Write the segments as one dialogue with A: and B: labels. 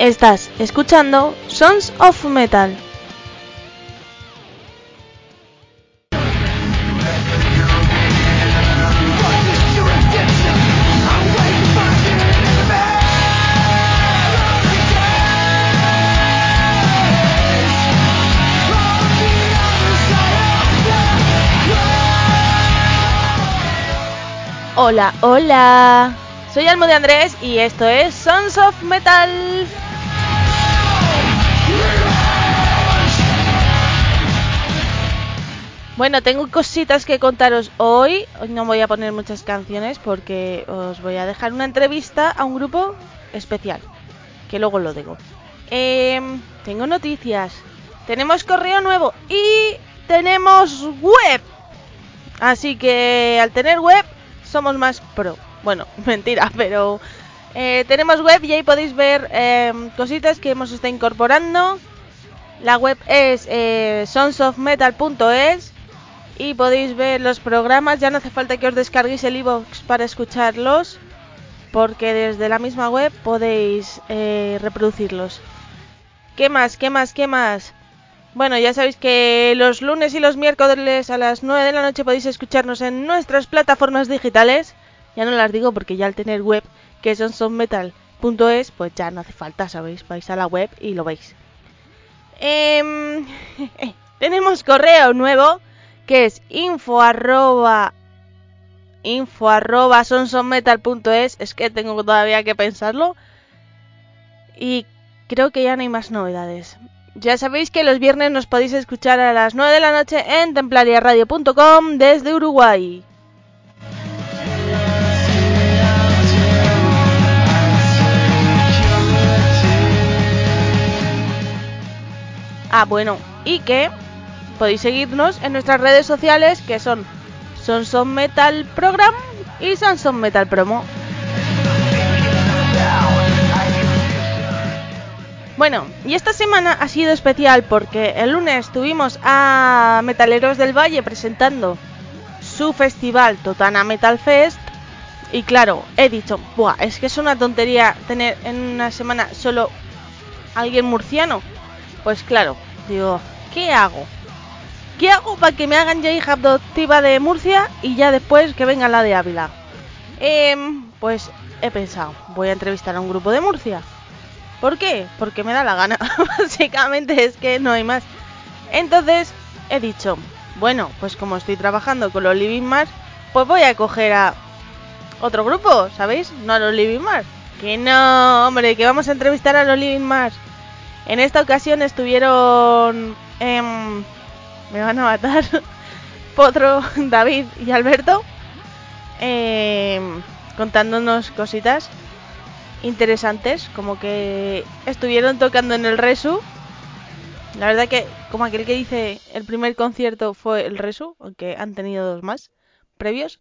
A: Estás escuchando Sons of Metal. Hola, hola. Soy Almo de Andrés y esto es Sons of Metal. Bueno, tengo cositas que contaros hoy. Hoy no voy a poner muchas canciones porque os voy a dejar una entrevista a un grupo especial, que luego lo digo. Em, tengo noticias. Tenemos correo nuevo y tenemos web. Así que al tener web somos más pro. Bueno, mentira, pero eh, tenemos web y ahí podéis ver em, cositas que hemos estado incorporando. La web es eh, sonsofmetal.es y podéis ver los programas. Ya no hace falta que os descarguéis el iVoox para escucharlos, porque desde la misma web podéis eh, reproducirlos. ¿Qué más? ¿Qué más? ¿Qué más? Bueno, ya sabéis que los lunes y los miércoles a las 9 de la noche podéis escucharnos en nuestras plataformas digitales. Ya no las digo porque ya al tener web, que son sonmetal.es, pues ya no hace falta, ¿sabéis? Vais a la web y lo veis. Em, tenemos correo nuevo que es info arroba info arroba sonsonmetal.es es que tengo todavía que pensarlo y creo que ya no hay más novedades. Ya sabéis que los viernes nos podéis escuchar a las 9 de la noche en templariaradio.com desde Uruguay. Ah, bueno, y que podéis seguirnos en nuestras redes sociales que son Sonson Metal Program y Sonson Metal Promo. Bueno, y esta semana ha sido especial porque el lunes tuvimos a Metaleros del Valle presentando su festival Totana Metal Fest. Y claro, he dicho, Buah, es que es una tontería tener en una semana solo alguien murciano. Pues claro, digo, ¿qué hago? ¿Qué hago para que me hagan ya hija adoptiva de Murcia y ya después que venga la de Ávila? Em, pues he pensado, voy a entrevistar a un grupo de Murcia. ¿Por qué? Porque me da la gana. Básicamente es que no hay más. Entonces he dicho, bueno, pues como estoy trabajando con los Living Mars, pues voy a coger a otro grupo, ¿sabéis? No a los Living Mars. Que no, hombre, que vamos a entrevistar a los Living Mars. En esta ocasión estuvieron... Eh, me van a matar. Potro, David y Alberto. Eh, contándonos cositas interesantes. Como que estuvieron tocando en el Resu. La verdad que, como aquel que dice, el primer concierto fue el Resu, aunque han tenido dos más previos.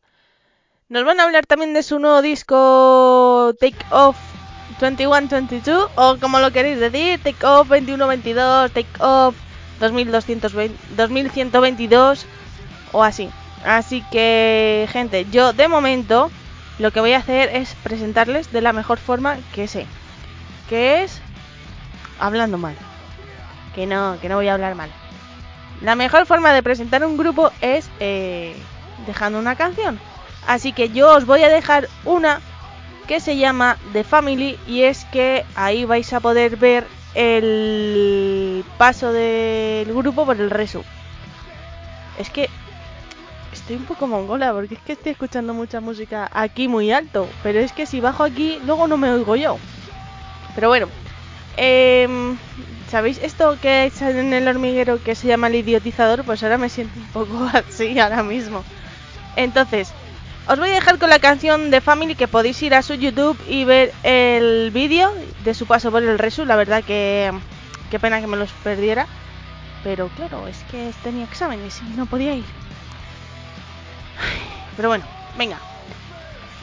A: Nos van a hablar también de su nuevo disco Take Off 21-22, o como lo queréis decir, Take Off 21-22, Take Off 2220, 2122 o así. Así que, gente, yo de momento lo que voy a hacer es presentarles de la mejor forma que sé. Que es hablando mal. Que no, que no voy a hablar mal. La mejor forma de presentar un grupo es eh, dejando una canción. Así que yo os voy a dejar una que se llama The Family y es que ahí vais a poder ver el paso del grupo por el resu. Es que estoy un poco mongola porque es que estoy escuchando mucha música aquí muy alto, pero es que si bajo aquí luego no me oigo yo. Pero bueno, eh, ¿sabéis esto que es en el hormiguero que se llama el idiotizador? Pues ahora me siento un poco así ahora mismo. Entonces, os voy a dejar con la canción de Family que podéis ir a su YouTube y ver el vídeo de su paso por el Resu. La verdad que qué pena que me los perdiera. Pero claro, es que tenía exámenes y no podía ir. Pero bueno, venga.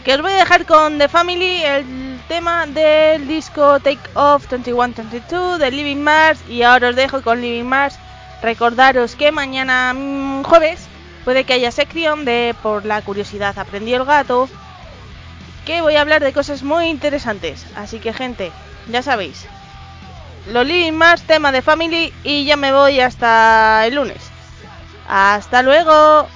A: Que os voy a dejar con The Family el tema del disco Take Off 2122 de Living Mars. Y ahora os dejo con Living Mars. Recordaros que mañana mmm, jueves puede que haya sección de Por la curiosidad aprendí el gato. Que voy a hablar de cosas muy interesantes. Así que gente, ya sabéis. Los Living Mars, tema de Family. Y ya me voy hasta el lunes. Hasta luego.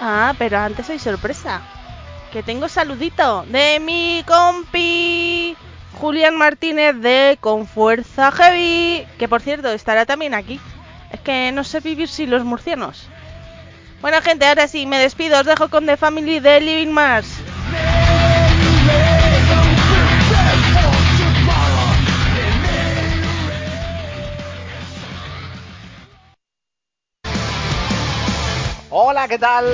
A: Ah, pero antes hay sorpresa. Que tengo saludito de mi compi Julián Martínez de Con Fuerza Heavy. Que por cierto estará también aquí. Es que no sé vivir sin los murcianos. Bueno gente, ahora sí, me despido. Os dejo con The Family de Living Mars.
B: Hola, ¿qué tal?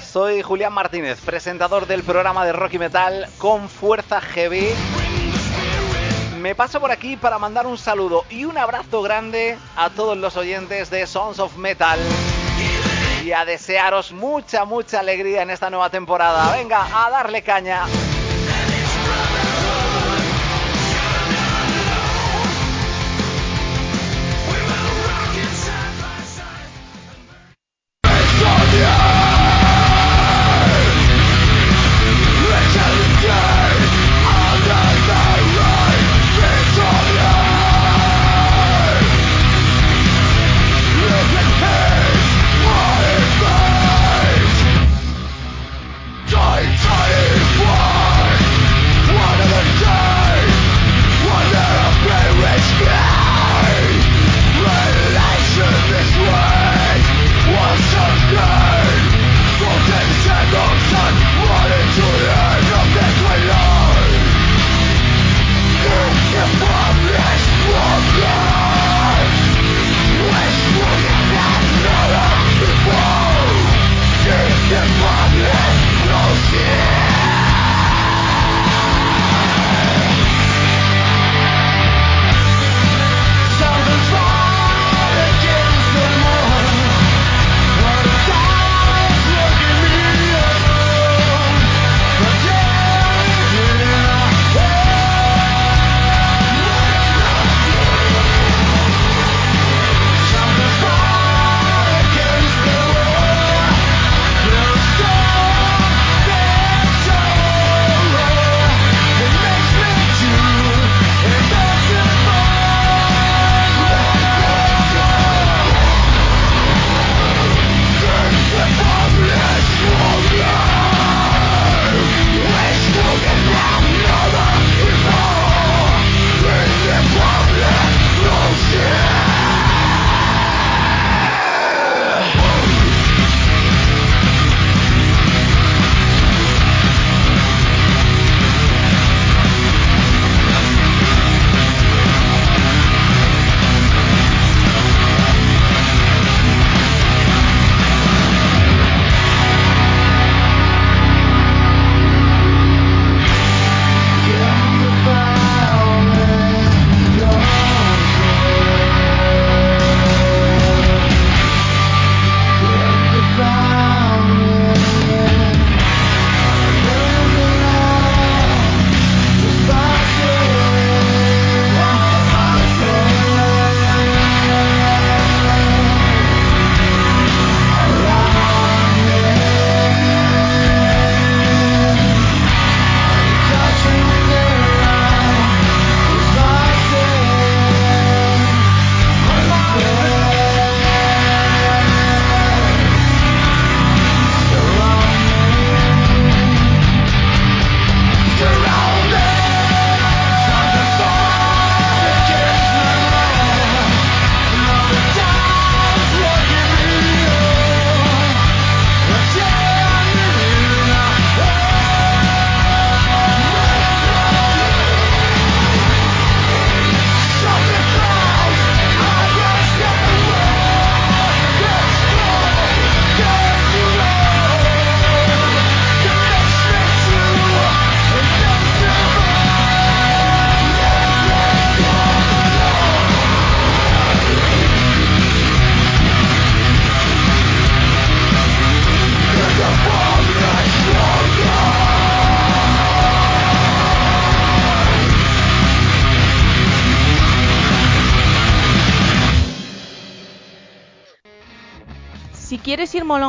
B: Soy Julián Martínez, presentador del programa de rock y metal con fuerza heavy. Me paso por aquí para mandar un saludo y un abrazo grande a todos los oyentes de Sons of Metal y a desearos mucha, mucha alegría en esta nueva temporada. Venga, a darle caña.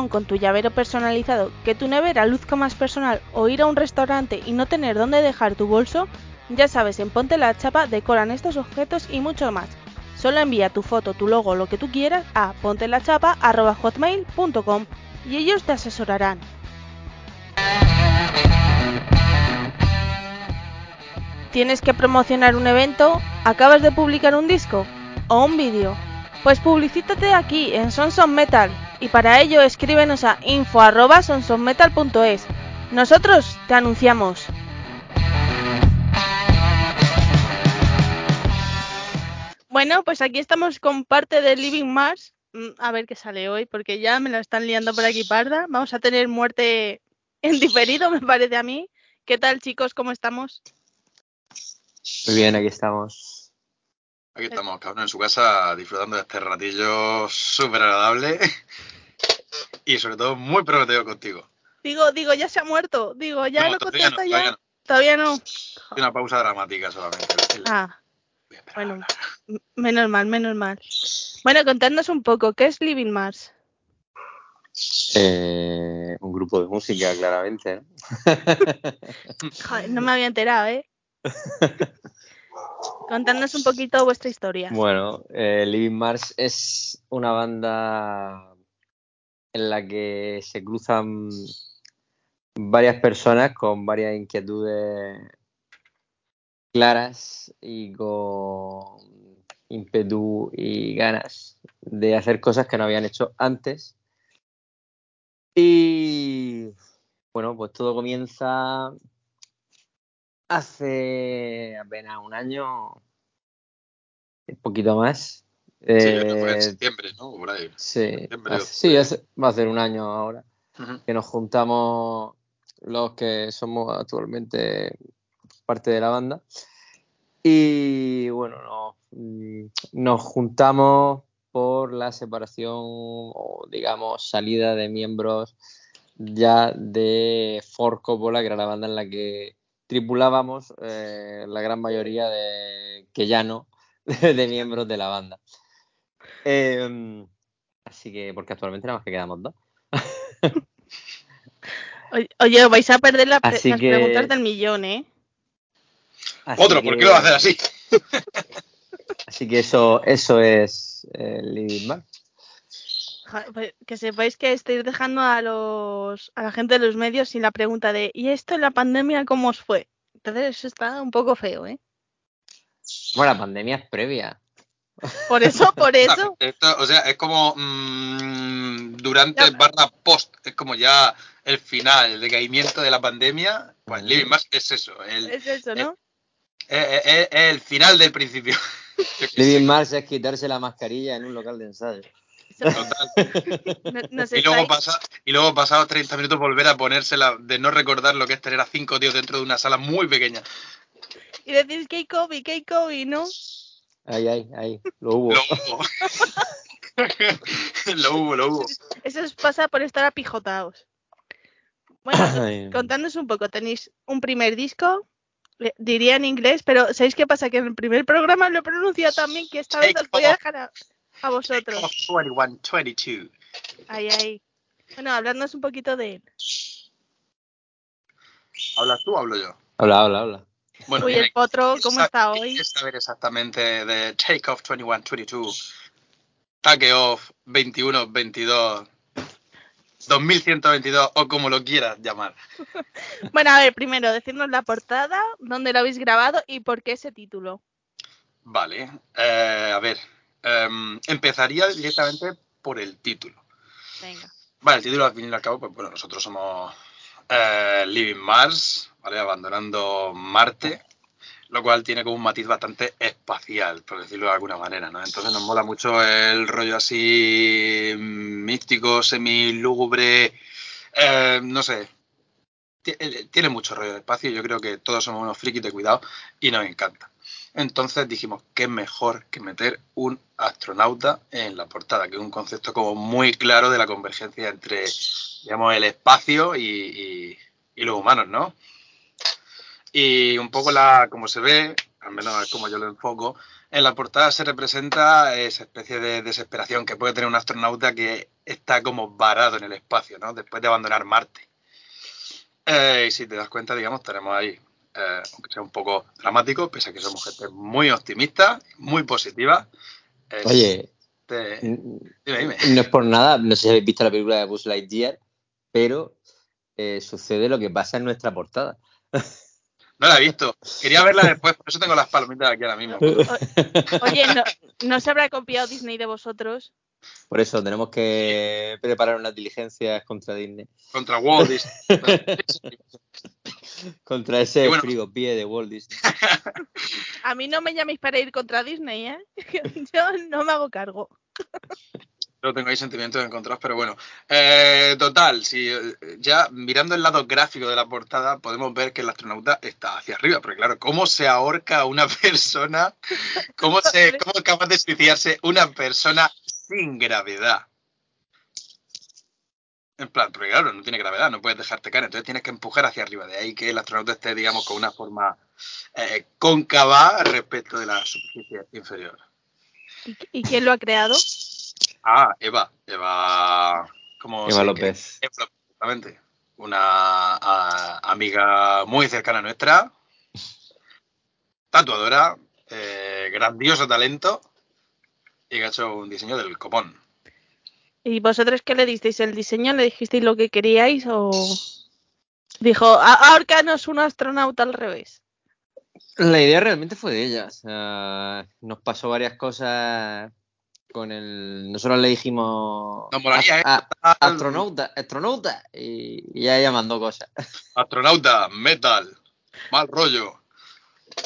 A: ¿Quieres ir molón con tu llavero personalizado, que tu nevera luzca más personal o ir a un restaurante y no tener dónde dejar tu bolso? Ya sabes, en Ponte la Chapa decoran estos objetos y mucho más. Solo envía tu foto, tu logo, lo que tú quieras a pontelachapa.hotmail.com y ellos te asesorarán. ¿Tienes que promocionar un evento? ¿Acabas de publicar un disco? ¿O un vídeo? Pues publicítate aquí en Sonson Metal y para ello escríbenos a info.sonsonmetal.es. Nosotros te anunciamos. Bueno, pues aquí estamos con parte de Living Mars. Mm, A ver qué sale hoy, porque ya me la están liando por aquí parda. Vamos a tener muerte en diferido, me parece a mí. ¿Qué tal, chicos? ¿Cómo estamos?
C: Muy bien, aquí estamos.
D: Aquí estamos, cabrón, en su casa disfrutando de este ratillo súper agradable y sobre todo muy prometido contigo.
A: Digo, digo, ya se ha muerto. Digo, ya
D: No,
A: lo
D: todavía no,
A: contesta
D: todavía
A: ya.
D: no.
A: Todavía no.
D: Hay Una pausa dramática solamente.
A: Ah, bueno, menos mal, menos mal. Bueno, contadnos un poco, ¿qué es Living Mars?
C: Eh, un grupo de música, claramente. ¿no?
A: Joder, no me había enterado, ¿eh? Contadnos un poquito vuestra historia.
C: Bueno, eh, Living Mars es una banda en la que se cruzan varias personas con varias inquietudes claras y con ímpetu y ganas de hacer cosas que no habían hecho antes. Y bueno, pues todo comienza hace apenas un año, un poquito más.
D: Sí, fue en
C: Eh,
D: septiembre, ¿no? Por ahí.
C: Sí,
D: Septiembre,
C: hace- sí, hace- va a ser un año ahora que nos juntamos los que somos actualmente parte de la banda. Y bueno, nos, mm, nos juntamos por la separación o digamos salida de miembros ya de Ford Coppola, que era la banda en la que tripulábamos eh, la gran mayoría de que ya no de miembros de la banda. Em, así que, porque actualmente nada más que quedamos dos.
A: Oye, vais a perder la pre-
C: Así
A: las
C: que-
A: preguntas del millón, ¿eh?
C: Así
D: Otro, ¿por
C: que-
D: qué lo haces así?
C: Así que eso, eso es el Living.
A: Ja, pues, Que sepáis que estáis dejando a los a la gente de los medios sin la pregunta de ¿y esto en la pandemia cómo os fue? Entonces eso está un poco feo, ¿eh?
C: Bueno, la pandemia es previa.
A: Por eso, por eso.
D: Esto, o sea, es como mm, durante
A: Ya.
D: barra post, es como ya el final, el decaimiento de la pandemia. Pues. Living Mars es eso, el,
A: Es eso, ¿no?
D: es- es- es el final del principio.
C: Living Mars es quitarse la mascarilla en un local de ensayo.
D: Total.
A: nos
D: Y luego, pasa, y luego pasados 30 minutos volver a ponérsela de no recordar lo que es tener a cinco tíos dentro de una sala muy pequeña.
A: Y decís que hay COVID, que hay COVID, ¿no?
C: Ahí, ahí, ahí. Lo hubo.
D: Lo hubo. lo hubo, lo hubo.
A: Eso os pasa por estar apijotados. Bueno,
C: Ay.
A: contadnos un poco. Tenéis un primer disco, diría en inglés, pero ¿sabéis qué pasa? Que en el primer programa lo he pronunciado también, que esta vez os voy a dejar a, a vosotros.
D: 21, 22.
A: Ahí, ahí. Bueno, habladnos un poquito de él.
D: ¿Hablas tú o hablo yo?
C: Habla, habla, habla.
D: Bueno,
A: Uy, el potro, ¿cómo está
D: ¿qué
A: hoy?
D: saber exactamente de Take Off 21, 22, Take Off 21, 22, 2122 o como lo quieras llamar?
A: Bueno, a ver, primero, decirnos la portada, dónde lo habéis grabado y por qué ese título.
D: Vale, eh, a ver, em, empezaría directamente por el título.
A: Venga.
D: Vale, el título al fin y al cabo, pues bueno, nosotros somos eh, Living Mars, ¿vale? Abandonando Marte, lo cual tiene como un matiz bastante espacial, por decirlo de alguna manera, ¿no? Entonces nos mola mucho el rollo así místico, semilúgubre, eh, no sé. Eh, Tiene mucho rollo de espacio, yo creo que todos somos unos frikis de cuidado y nos encanta. Entonces dijimos, qué mejor que meter un astronauta en la portada, que es un concepto como muy claro de la convergencia entre, digamos, el espacio y, los humanos, ¿no? Y un poco la, como se ve, al menos es como yo lo enfoco, En la portada se representa esa especie de desesperación que puede tener un astronauta que está como varado en el espacio, ¿no? Después de abandonar Marte. Eh, y si te das cuenta, digamos, tenemos ahí, eh, aunque sea un poco dramático, pese a que somos gente muy optimista, muy positiva.
C: Oye,
D: te- dime, dime.
C: no es por nada, no sé si habéis visto la película de Buzz Lightyear, pero eh, sucede lo que pasa en nuestra portada.
D: No la he visto. Quería verla después, por eso tengo las palomitas aquí ahora mismo.
A: Oye, ¿no, ¿no se habrá copiado Disney de vosotros?
C: Por eso tenemos que preparar unas diligencias contra Disney.
D: Contra Walt Disney.
C: Contra ese
D: bueno.
C: frigopié de Walt Disney.
A: A mí no me llaméis para ir contra Disney, ¿eh? Yo no me hago cargo.
D: No tengo ahí sentimientos encontrados, pero bueno. Eh, total, si eh, ya mirando el lado gráfico de la portada, podemos ver que el astronauta está hacia arriba. Porque claro, ¿cómo se ahorca una persona? ¿Cómo, se, cómo es capaz de suicidarse una persona sin gravedad? En plan, porque claro, no tiene gravedad, no puedes dejarte caer, entonces tienes que empujar hacia arriba. De ahí que el astronauta esté, digamos, con una forma eh, cóncava respecto de la superficie inferior.
A: ¿Y, y quién lo ha creado?
D: Ah, Eva. Eva. ¿cómo
C: Eva López.
D: Eva López, exactamente. Una a- amiga muy cercana a nuestra. Tatuadora. eh, grandioso talento. Y que ha hecho un diseño del copón.
A: ¿Y vosotros qué le disteis? ¿El diseño? ¿Le dijisteis lo que queríais o...? Dijo, "A- ahórcanos un astronauta al revés.
C: La idea realmente fue de ella. o sea, nos pasó varias cosas con el. Nosotros le dijimos.
D: Nos molaría, ¿eh?
C: "A- a- astronauta, astronauta. Y, y ya ella mandó cosas.
D: Astronauta, metal, mal rollo.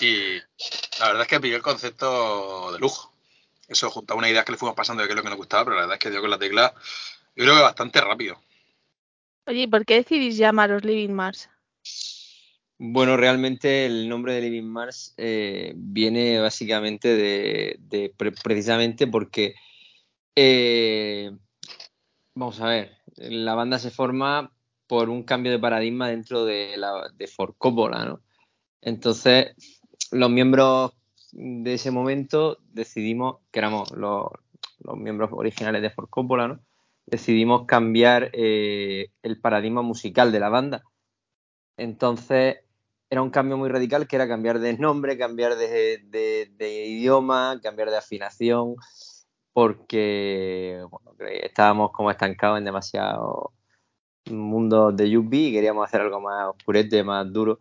D: Y la verdad es que pilló el concepto de lujo. Eso junto a una idea que le fuimos pasando de qué es lo que nos gustaba, pero la verdad es que dio con la tecla, yo creo que bastante rápido.
A: Oye, ¿y por qué decidís llamaros Living Mars?
C: Bueno, realmente el nombre de Living Mars eh, viene básicamente de, de pre- precisamente porque eh, vamos a ver, la banda se forma por un cambio de paradigma dentro de la de Ford Coppola, ¿no? Entonces, los miembros de ese momento decidimos, que éramos los, los miembros originales de Ford Coppola, ¿no? Decidimos cambiar eh, el paradigma musical de la banda. Entonces, era un cambio muy radical que era cambiar de nombre, cambiar de, de- de idioma, cambiar de afinación, porque bueno, estábamos como estancados en demasiados mundos de Yuppie y queríamos hacer algo más oscurete, más duro.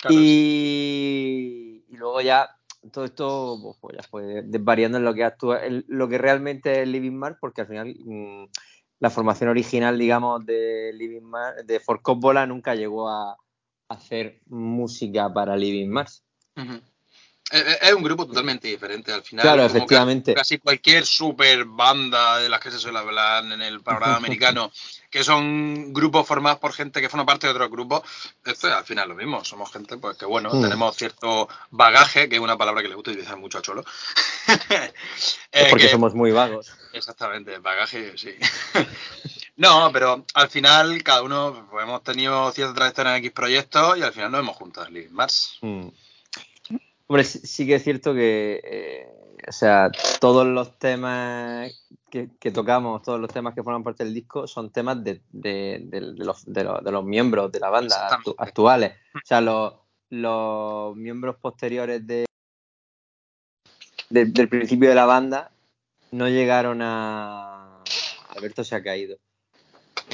D: Claro,
C: y, y luego ya todo esto pues, pues, ya desvariando en lo que actúa, en lo que realmente es Living Mars, porque al final mm, la formación original, digamos, de Living Mars, de Ford Coppola nunca llegó a hacer música para Living Mars.
D: Es- un grupo totalmente diferente al final.
C: Claro,
D: como
C: efectivamente.
D: ca- Casi cualquier super banda de las que se suele hablar en el panorama americano, que son grupos formados por gente que forma parte de otros grupos, esto es al final lo mismo. Somos gente pues que, bueno,
C: Mm.
D: tenemos cierto bagaje, que es una palabra que le gusta utilizar mucho a Cholo. Eh,
C: porque
D: que-
C: somos muy vagos.
D: Exactamente, bagaje, sí. no, pero al final cada uno pues, hemos tenido cierta trayectoria en X proyectos y al final nos hemos juntado en Mars.
C: Mm. Hombre, sí, sí que es cierto que, eh, o sea, todos los temas que, que tocamos, todos los temas que forman parte del disco, son temas de, de- de- de los, miembros de la banda actu- actuales. O sea, los, los miembros posteriores de- del principio de la banda no llegaron a... Alberto se ha caído.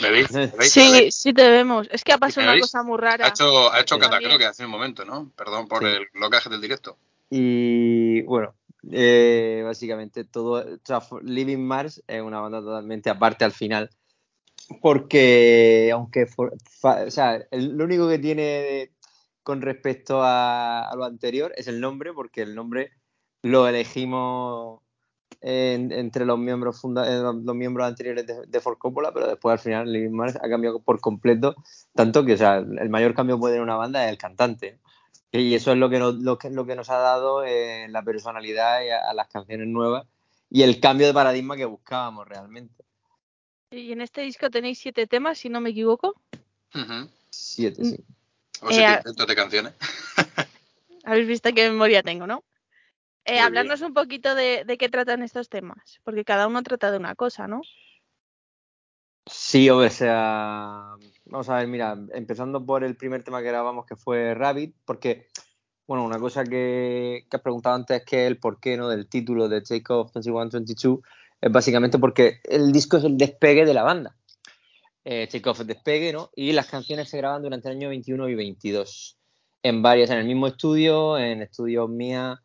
D: ¿Me veis? ¿Me veis? ¿Me
A: Sí, sí te vemos. Es que ha pasado
D: ¿Me
A: una
D: veis?
A: cosa muy
D: Ha
A: rara.
D: hecho, ha hecho
C: Sí.
D: cata,
A: También.
D: creo que hace un momento, ¿no? Perdón por
C: Sí.
D: el blocaje del directo.
C: Y bueno, eh, básicamente todo. O sea, Living Mars es una banda totalmente aparte al final. Porque, aunque. for- fa- o sea, el- lo único que tiene de- con respecto a, a lo anterior es el nombre, porque el nombre lo elegimos en- entre los miembros funda eh, los miembros anteriores de, de Ford Coppola, pero después al final Living Mars ha cambiado por completo, tanto que o sea, el mayor cambio que puede tener una banda es el cantante. Y eso es lo que nos, lo que, lo que nos ha dado eh, la personalidad y a, a las canciones nuevas y el cambio de paradigma que buscábamos realmente.
A: Y en este disco tenéis siete temas, si no me equivoco.
C: Siete, sí.
D: O
A: Eh,
D: siete
A: a-
D: intentos de canciones.
A: Habéis visto qué memoria tengo, ¿no? Eh, hablarnos un poquito de, de qué tratan estos temas, porque cada uno trata de una cosa, ¿no?
C: Sí, o sea, vamos a ver, mira, empezando por el primer tema que grabamos que fue Rabbit, porque, bueno, una cosa que, que has preguntado antes es que el porqué, ¿no? Del título de Take Off 2122 es básicamente porque el disco es el despegue de la banda. Eh, Take Off es despegue, ¿no? Y las canciones se graban durante el año 21 y 22, en varias, en el mismo estudio, en estudios mía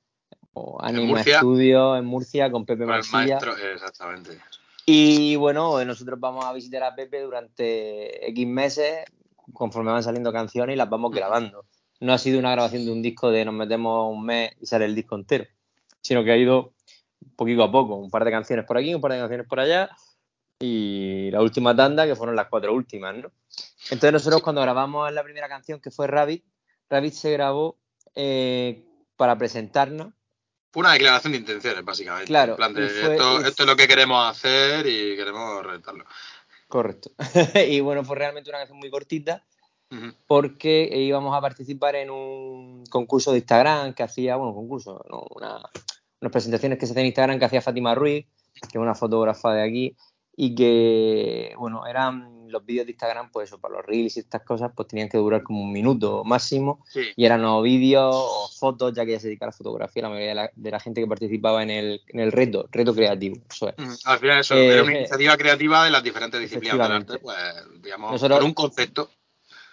C: o Anima
D: Murcia.
C: Studio en Murcia con Pepe Marsilla.
D: maestro, exactamente.
C: Y bueno, nosotros vamos a visitar a Pepe durante X meses, conforme van saliendo canciones y las vamos grabando. No ha sido una grabación de un disco de nos metemos un mes y sale el disco entero, sino que ha ido poquito a poco, un par de canciones por aquí, un par de canciones por allá y la última tanda que fueron las cuatro últimas, ¿no? Entonces nosotros cuando grabamos la primera canción que fue Rabbit, Rabbit se grabó eh, para presentarnos
D: Fue una declaración de intenciones, básicamente.
C: Claro,
D: En plan de,
C: fue-
D: esto,
C: y-
D: esto es lo que queremos hacer y queremos reventarlo.
C: Correcto. y bueno, fue realmente una canción muy cortita porque íbamos a participar en un concurso de Instagram que hacía, bueno, concurso, no, una- unas presentaciones que se hacían en Instagram que hacía Fátima Ruiz, que es una fotógrafa de aquí, y que, bueno, eran los vídeos de Instagram, pues eso, para los reels y estas cosas, pues tenían que durar como un minuto máximo,
D: Sí.
C: y eran o vídeos o fotos, ya que ella se dedica a la fotografía, la mayoría de la, de la gente que participaba en el, en el reto, reto creativo, eso es.
D: Ujú. Al final eso,
C: Eh,
D: era una iniciativa creativa de las diferentes disciplinas del arte, pues, digamos,
C: Nosotros-
D: con un concepto.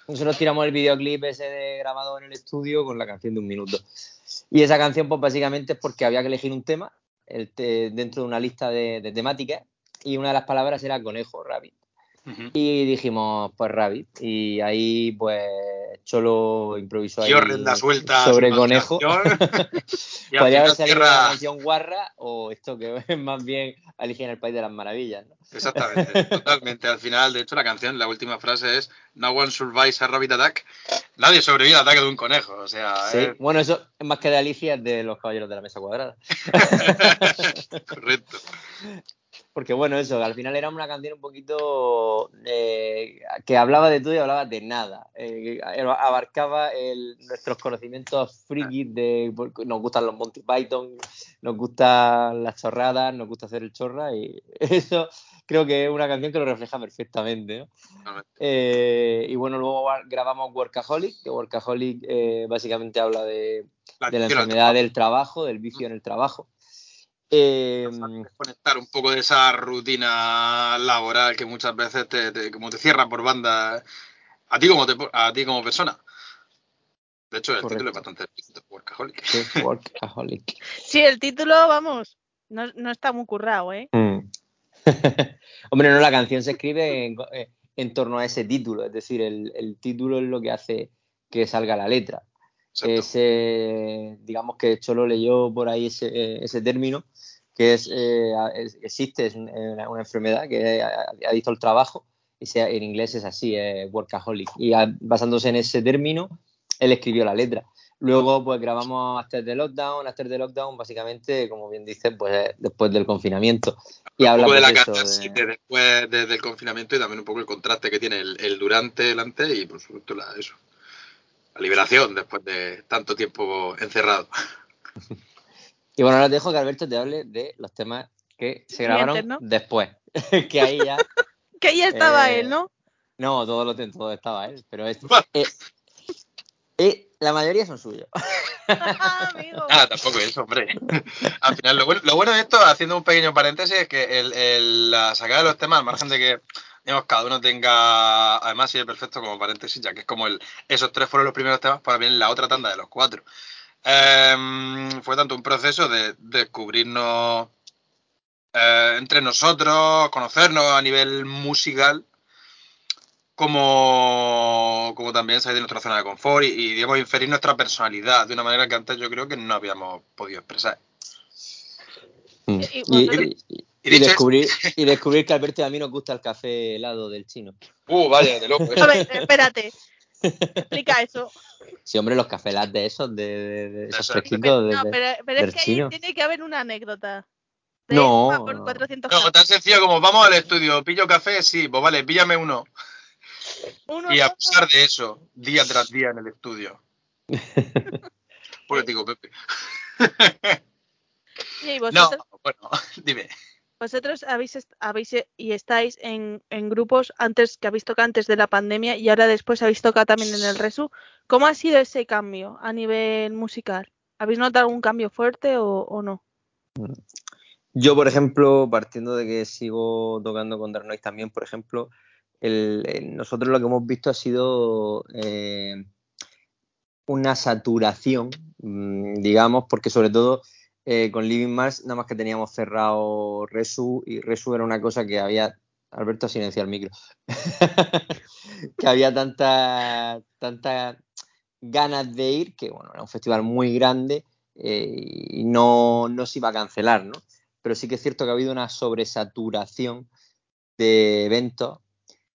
C: Nosotros tiramos el videoclip ese de grabado en el estudio con la canción de un minuto. Y esa canción, pues básicamente es porque había que elegir un tema el te- dentro de una lista de, de temáticas y una de las palabras era conejo, rabbit. Y dijimos, pues rabbit. Y ahí, pues, Cholo improvisó ahí
D: Dio rienda suelta a su
C: sobre conejo. Podría haber salido una canción guarra o esto que es más bien Alicia en el País de las Maravillas, ¿no?
D: Exactamente, totalmente. Al final, de hecho, la canción, la última frase es No one survives a rabbit attack. Nadie sobrevive al ataque de un conejo. O sea,
C: Sí. Bueno, eso es más que de Alicia, de los Caballeros de la Mesa Cuadrada.
D: correcto.
C: Porque bueno, eso, al final era una canción un poquito eh, que hablaba de todo y hablaba de nada. Eh, abarcaba el- nuestros conocimientos frikis de nos gustan los Monty Python, nos gustan las chorradas, nos gusta hacer el chorra y eso creo que es una canción que lo refleja perfectamente. Eh, y bueno, luego grabamos Workaholic, que Workaholic eh, básicamente habla de,
D: La
C: de enfermedad del trabajo, del vicio en el trabajo. Eh,
D: desconectar un poco de esa rutina laboral que muchas veces te, te- como te cierra por banda a ti como te- a ti como persona. De hecho, el
C: Correcto.
D: título es bastante Workaholic.
C: sí, Workaholic.
A: Sí, el título, vamos, no, no está muy currado, ¿eh?
C: Mm. Hombre, no, la canción se escribe en, eh, en torno a ese título, es decir, el, el título es lo que hace que salga la letra.
D: Exacto.
C: Ese, digamos que Cholo leyó por ahí ese, eh, ese término, que es, eh, es- existe, es eh, una, una enfermedad que ha, ha visto el trabajo, y sea, en inglés es así, es workaholic. Y a- basándose en ese término, él escribió la letra. Luego, pues grabamos After the Lockdown. After the Lockdown, básicamente, como bien dice, pues es después del confinamiento. Y
D: un
C: habla
D: poco de la
C: eso, de-
D: de después de- del confinamiento y también un poco el contraste que tiene el, el durante, el antes y por supuesto la, eso. La liberación después de tanto tiempo encerrado.
C: Y bueno, ahora te dejo que Alberto te hable de los temas que se grabaron
A: ¿no?
C: después. que ahí ya.
A: Que ahí estaba
C: Eh,
A: él, ¿no?
C: No, todo lo todo estaba él, pero es, eh, eh, la mayoría son suyos.
A: Amigo.
D: Ah, tampoco eso, hombre. Al final, lo bueno, lo bueno de esto, haciendo un pequeño paréntesis, es que el, el- la sacada de los temas, al margen de que digamos, cada uno tenga, además, sí es perfecto como paréntesis, ya que es como el, esos tres fueron los primeros temas, para bien la otra tanda de los cuatro. Em, fue tanto un proceso de descubrirnos eh, entre nosotros, conocernos a nivel musical, como, como también salir de nuestra zona de confort y, y, digamos, inferir nuestra personalidad de una manera que antes yo creo que no habíamos podido expresar.
C: Mm.
A: Y-
C: descubrir, y descubrir que a Alberto y a mí nos gusta el café helado del chino.
D: Uh, vaya, de loco.
A: A ver, espérate. Explica eso.
C: Sí, hombre, los café latte esos de, de- de esos
D: Eso.
C: fresquitos. de-
A: No,
C: de-
A: pero, es que ahí tiene que haber una anécdota. De,
C: No,
A: "Ah, por
C: no.
A: 400
D: No, tan sencillo como vamos al estudio, pillo café, sí, pues vale, píllame uno.
A: Uno,
D: Y
A: dos,
D: abusar de eso, día tras día en el estudio. Político, Pepe.
A: Sí,
D: No,
A: vosotros,
D: bueno, dime.
A: Vosotros habéis, habéis eh, y estáis en, en grupos antes que habéis tocado antes de la pandemia y ahora después habéis tocado también en el Resu. ¿Cómo ha sido ese cambio a nivel musical? ¿Habéis notado algún cambio fuerte o, o no?
C: Yo, por ejemplo, partiendo de que sigo tocando con Dark Noise también, por ejemplo, el- el- nosotros lo que hemos visto ha sido eh, una saturación, mm, digamos, porque sobre todo eh, con Living Mars nada más que teníamos cerrado Resu y Resu era una cosa que había... Alberto, silencia el micro. que había tanta, tanta ganas de ir, que bueno, era un festival muy grande eh, y no, no se iba a cancelar, ¿no? Pero sí que es cierto que ha habido una sobresaturación de eventos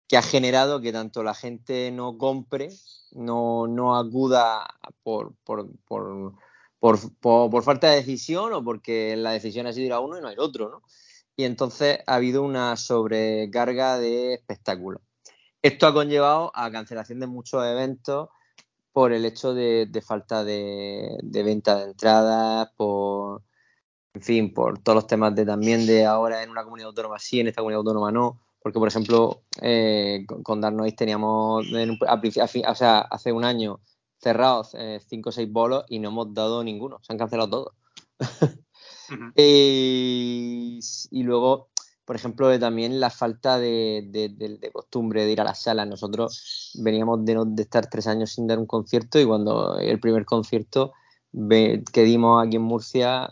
C: que ha generado que tanto la gente no compre, no, no acuda por, por, por, por- falta de decisión o porque la decisión ha sido ir a uno y no ir a otro, ¿no? Y entonces ha habido una sobrecarga de espectáculos. Esto ha conllevado a cancelación de muchos eventos por el hecho de, falta de, venta de entradas, por, en fin, por todos los temas de también de ahora en una comunidad autónoma sí, en esta comunidad autónoma no. Porque, por ejemplo, eh, con, con Dark Noise teníamos, o sea, hace un año cerrados 5 o 6 bolos y no hemos dado ninguno, se han cancelado todos. Y, y luego, por ejemplo, de también la falta de, de- de- de costumbre de ir a las salas. Nosotros veníamos de, no- de estar tres años sin dar un concierto y cuando el primer concierto que dimos aquí en Murcia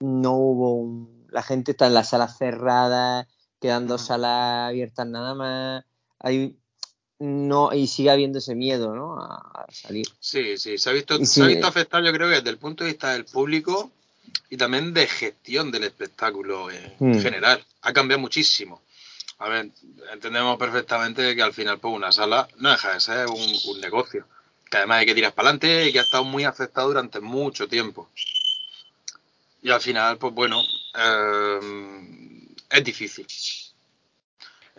C: no hubo un- la gente está en las salas cerradas, quedan dos salas abiertas nada más. Hay no y sigue habiendo ese miedo, ¿no? A, a salir.
D: Sí, sí, se ha visto, se ha visto afectado yo creo que desde el punto de vista del público y también de gestión del espectáculo en
C: Mm.
D: general. Ha cambiado muchísimo. A ver, entendemos perfectamente que al final pues una sala no deja de ser un, un negocio, que además hay que tirar para adelante y que ha estado muy afectado durante mucho tiempo. Y al final, pues bueno, eh, es difícil.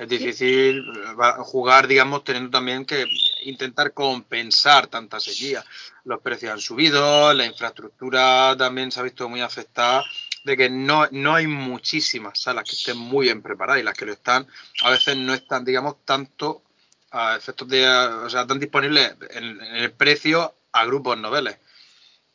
D: Es difícil eh, jugar, digamos, teniendo también que intentar compensar tanta sequía. Los precios han subido, la infraestructura también se ha visto muy afectada, de que no, no hay muchísimas salas que estén muy bien preparadas y las que lo están, a veces no están, digamos, tanto a efectos de, o sea, tan disponibles en, en el precio a grupos noveles,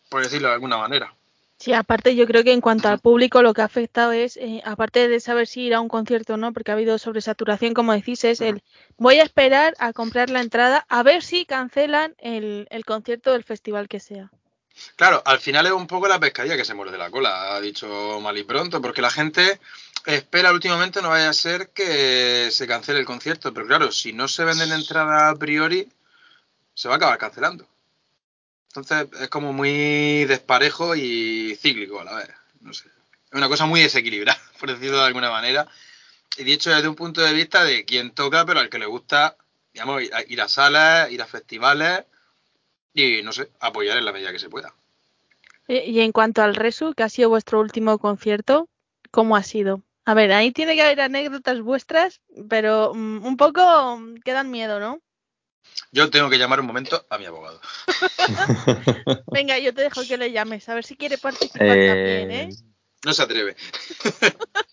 D: por decirlo de alguna manera.
A: Sí, aparte yo creo que en cuanto al público lo que ha afectado es, eh, aparte de saber si ir a un concierto o no, porque ha habido sobresaturación, como decís, es el voy a esperar a comprar la entrada a ver si cancelan el, el concierto del festival que sea.
D: Claro, al final es un poco la pescadilla que se muerde la cola, ha dicho mal y pronto, porque la gente espera últimamente no vaya a ser que se cancele el concierto, pero claro, si no se venden entradas a priori, se va a acabar cancelando. Entonces es como muy desparejo y cíclico a la vez, no sé. Es una cosa muy desequilibrada, por decirlo de alguna manera. Y dicho desde un punto de vista de quien toca, pero al que le gusta, digamos, ir a, ir a salas, ir a festivales y, no sé, apoyar en la medida que se pueda.
A: Y en cuanto al Resu, que ha sido vuestro último concierto, ¿cómo ha sido? A ver, ahí tiene que haber anécdotas vuestras, pero mm, un poco mm, que dan miedo, ¿no?
D: Yo tengo que llamar un momento a mi abogado.
A: Venga, yo te dejo que le llames, a ver si quiere participar también, ¿eh?
D: No se atreve.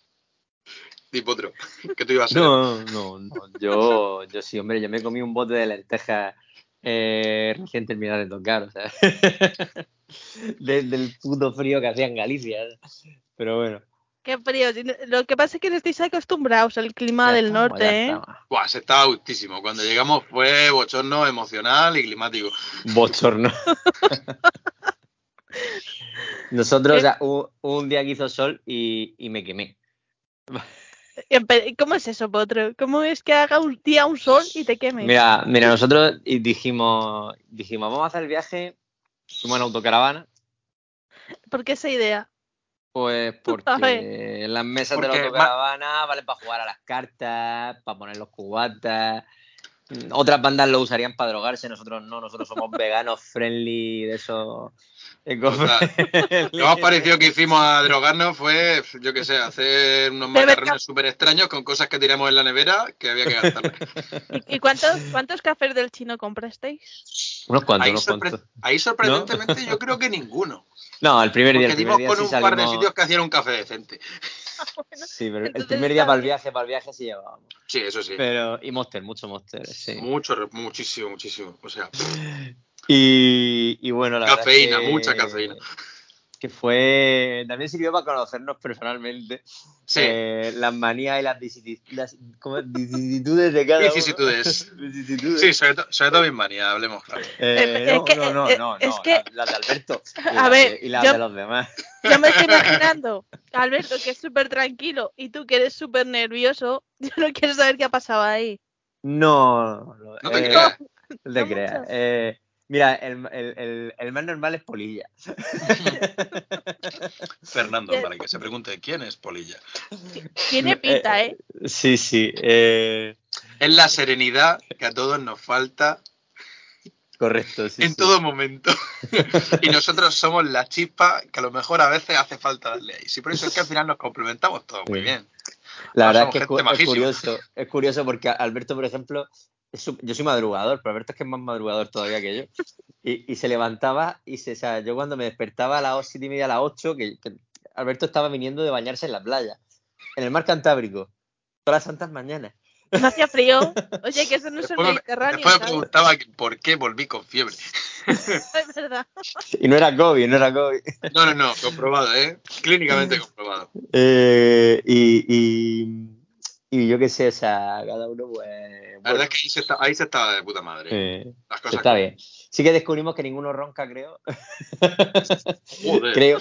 D: Tipo otro, que tú ibas a ser.
C: No, no, no. Yo, yo sí, hombre, yo me comí un bote de lentejas eh, recién terminado de tocar, o sea. Desde el puto frío que hacía en Galicia. Pero bueno.
A: Qué frío. Lo que pasa es que no estáis acostumbrados al clima
C: ya
A: del
C: estamos,
A: norte, ¿eh?
D: Buah, se estaba gustísimo. Cuando llegamos fue bochorno emocional y climático.
C: Bochorno. Nosotros, o sea, hubo un día que hizo sol y, y me quemé.
A: ¿Cómo es eso, Potro? ¿Cómo es que haga un día un sol y te quemes?
C: Mira, mira, nosotros dijimos, dijimos, vamos a hacer el viaje, fuimos en autocaravana,
A: ¿Por qué esa idea?
C: Pues porque las mesas de la
D: Porque
C: autocaravana valen para jugar a las cartas, para poner los cubatas. Mm, Otras bandas lo usarían para drogarse, nosotros no, nosotros somos veganos friendly, de
D: Total. Lo más parecido que hicimos a drogarnos fue, yo qué sé, hacer unos macarrones súper extraños con cosas que tiramos en la nevera que había que gastarlas.
A: ¿Y, y cuántos, cuántos cafés del chino comprasteis?
C: Unos cuantos,
D: Ahí,
C: unos
D: sorpre-
C: cuantos.
D: ahí sorprendentemente yo creo que ninguno.
C: No, el primer día,
D: Porque
C: el primer
D: dimos
C: día
D: con
C: sí
D: un par de sitios que hacían un café decente.
C: Sí, pero el primer día para el viaje, para el viaje sí llevábamos.
D: Sí, eso sí.
C: Pero, y Monster, mucho Monster, sí.
D: Mucho, muchísimo, muchísimo. O sea,
C: Y, y bueno, la
D: Cafeína,
C: verdad es que,
D: mucha cafeína.
C: Que fue. También sirvió para conocernos personalmente.
D: sí.
C: eh, las manías y las, vicisitudes de cada uno.
D: Vicisitudes.
C: Vicisitudes.
D: Sí, sobre, to- sobre todo mis manías, hablemos claro.
C: Eh, no,
A: que-
C: no, no,
A: es-
C: no,
A: es
C: no,
A: que-
C: las de Alberto. Y
A: A
C: las
A: ver,
C: y las
A: yo-
C: de los demás.
A: Yo me estoy imaginando Alberto que es súper tranquilo y tú que eres súper nervioso. Yo no quiero saber qué ha pasado ahí.
C: No, no,
D: No te
C: eh,
D: creas.
C: no te creas. Eh, mira, el, el, el, el más normal es Polilla.
D: Fernando, para que se pregunte quién es Polilla.
A: Tiene pinta, ¿eh?
C: Sí, sí. eh,
D: Es la serenidad que a todos nos falta
C: correcto, sí.
D: en
C: sí.
D: todo momento. y nosotros somos la chispa que a lo mejor a veces hace falta darle ahí. Sí, por eso es que al final nos complementamos todos muy
C: Sí.
D: bien.
C: La verdad es que es, es curioso, es curioso porque Alberto, por ejemplo, yo soy madrugador, pero Alberto es que es más madrugador todavía que yo. Y, y se levantaba y se, o sea, yo cuando me despertaba a las siete y media, a las 8, que, que Alberto estaba viniendo de bañarse en la playa, en el mar Cantábrico, todas las santas mañanas.
A: No hacía frío. Oye, que eso no es el Mediterráneo.
D: después me preguntaba por qué volví con fiebre.
A: Es verdad.
C: Y no era COVID, no era COVID.
D: No, no, no, comprobado, ¿eh? Clínicamente comprobado.
C: Eh, y, y, y yo qué sé, o sea, cada uno, pues.
D: La
C: bueno,
D: verdad es que ahí se, está, ahí se estaba de puta madre.
C: eh,
D: Las cosas
C: está
D: como-
C: bien. Sí que descubrimos que ninguno ronca, creo.
D: Joder.
C: creo.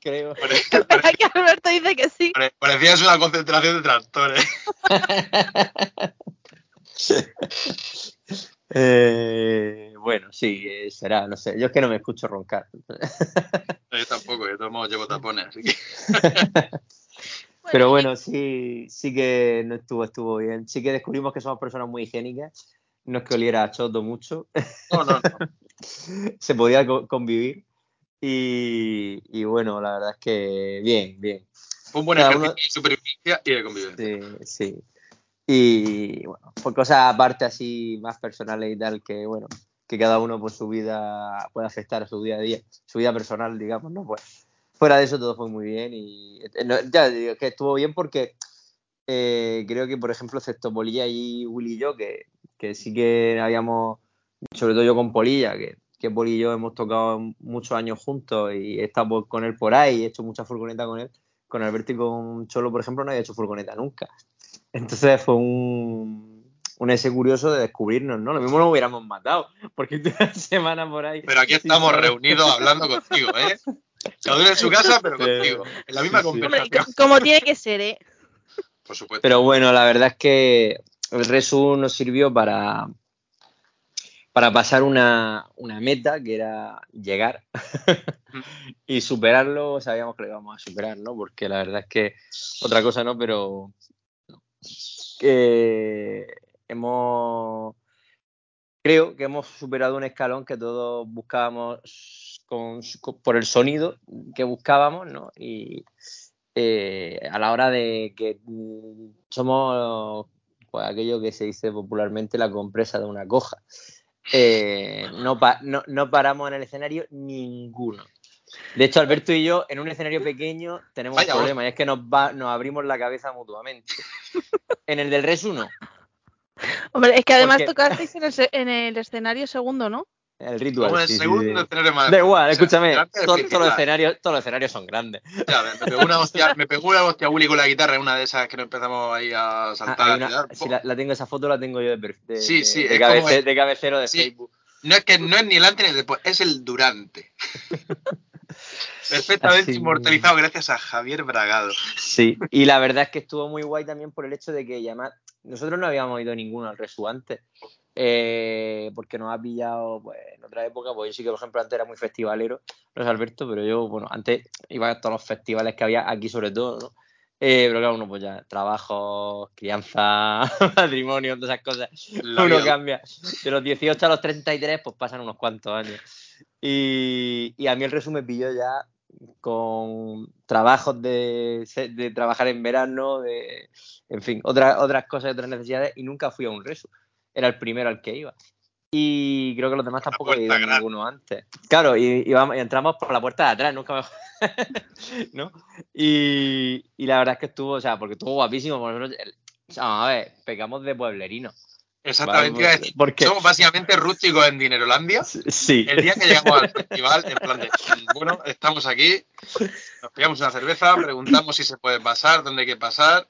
C: creo.
D: Pare-
A: Espera que Alberto dice que sí.
D: pare- Parecía una concentración de tractores.
C: Eh, bueno, sí, eh, será, no sé. Yo es que no me escucho roncar.
D: Yo tampoco, yo de todos modos llevo tapones, así que.
C: Pero bueno, sí, sí que no estuvo, estuvo bien. Sí que descubrimos que somos personas muy higiénicas. No es que oliera a choto mucho.
D: No, no, no.
C: Se podía co- convivir. Y, y bueno, la verdad es que bien, bien.
D: Un buen ejercicio
C: uno-
D: de supervivencia y de convivencia.
C: Sí, sí. Y bueno, por cosas aparte así más personales y tal, que bueno, que cada uno por su vida puede afectar a su día a día, su vida personal, digamos, ¿no? Pues fuera de eso todo fue muy bien y eh, no, ya digo que estuvo bien porque eh, creo que, por ejemplo, excepto Polilla y Willy y yo, que, que sí que habíamos, sobre todo yo con Polilla, que, que Poli y yo hemos tocado muchos años juntos y he estado con él por ahí, he hecho mucha furgoneta con él. Con Alberto y con Cholo, por ejemplo, no había hecho furgoneta nunca. Entonces fue un, un ese curioso de descubrirnos, ¿no? Lo mismo nos hubiéramos matado, porque una semana por ahí.
D: Pero aquí estamos reunidos hablando contigo, ¿eh? Cada uno en su casa, pero
C: Pero-
D: contigo. En la misma
C: sí,
D: conversación.
A: co- como tiene que ser, ¿eh?
D: Por supuesto.
C: Pero bueno, la verdad es que el Resu nos sirvió para, para pasar una, una meta que era llegar y superarlo, sabíamos que lo íbamos a superar, ¿no? Porque la verdad es que otra cosa no, pero que hemos creo que hemos superado un escalón que todos buscábamos con, con- por el sonido que buscábamos, ¿no? Y eh, a la hora de que mm, somos pues aquello que se dice popularmente la compresa de una coja. Eh, no, pa- no, no paramos en el escenario ninguno. De hecho, Alberto y yo, en un escenario pequeño, tenemos
D: Vaya
C: un problema, y es que nos, va, nos abrimos la cabeza mutuamente. En el del Resu no,
A: Hombre, es que además
C: Porque-
A: tocasteis en el, se- en el escenario segundo, ¿no?
C: El ritual.
D: Como en el
C: sí,
D: segundo
C: sí.
D: escenario más.
C: Da igual,
D: o sea,
C: escúchame, todos, los escenarios, todos los escenarios son grandes.
D: Ya, me pegó una hostia, me pegó una hostia Willy con la guitarra una de esas que nos empezamos ahí a
C: Ah,
D: saltar.
C: una- si la, la tengo, esa foto la tengo yo de, de,
D: Sí,
C: de-
D: sí,
C: de
D: es
C: cabece-
D: como el-
C: de cabecero de
D: sí.
C: Facebook.
D: No es que no es ni el antes ni el después, es el durante. Perfectamente
C: Así-
D: inmortalizado gracias a Javier Bragado.
C: Sí, y la verdad es que estuvo muy guay también por el hecho de que además nosotros no habíamos ido ninguno al Resu antes, eh, porque nos ha pillado pues, en otra época, pues yo sí que por ejemplo antes era muy festivalero, no es Alberto, pero yo, bueno, antes iba a todos los festivales que había aquí sobre todo, ¿no? Eh, pero claro, uno pues ya, trabajo, crianza, matrimonio, todas esas cosas,
D: La
C: uno
D: vida.
C: cambia. De los 18 a los 33, pues pasan unos cuantos años. Y, y a mí el resumen me pilló ya con trabajos de, de trabajar en verano, de, en fin, otras otras cosas, otras necesidades, y nunca fui a un resu. Era el primero al que iba. Y creo que los demás tampoco he ido ninguno antes. Claro, y, y vamos- y entramos por la puerta de atrás, nunca mejor. ¿No? Y, y la verdad es que estuvo, o sea, porque estuvo guapísimo. nosotros- o sea, a ver, pecamos de pueblerino.
D: Exactamente,
C: Vale, porque-
D: somos básicamente rústicos en Dinerolandia.
C: Sí.
D: El día que llegamos al festival, en plan de, bueno, estamos aquí, nos pillamos una cerveza, preguntamos si se puede pasar, dónde hay que pasar,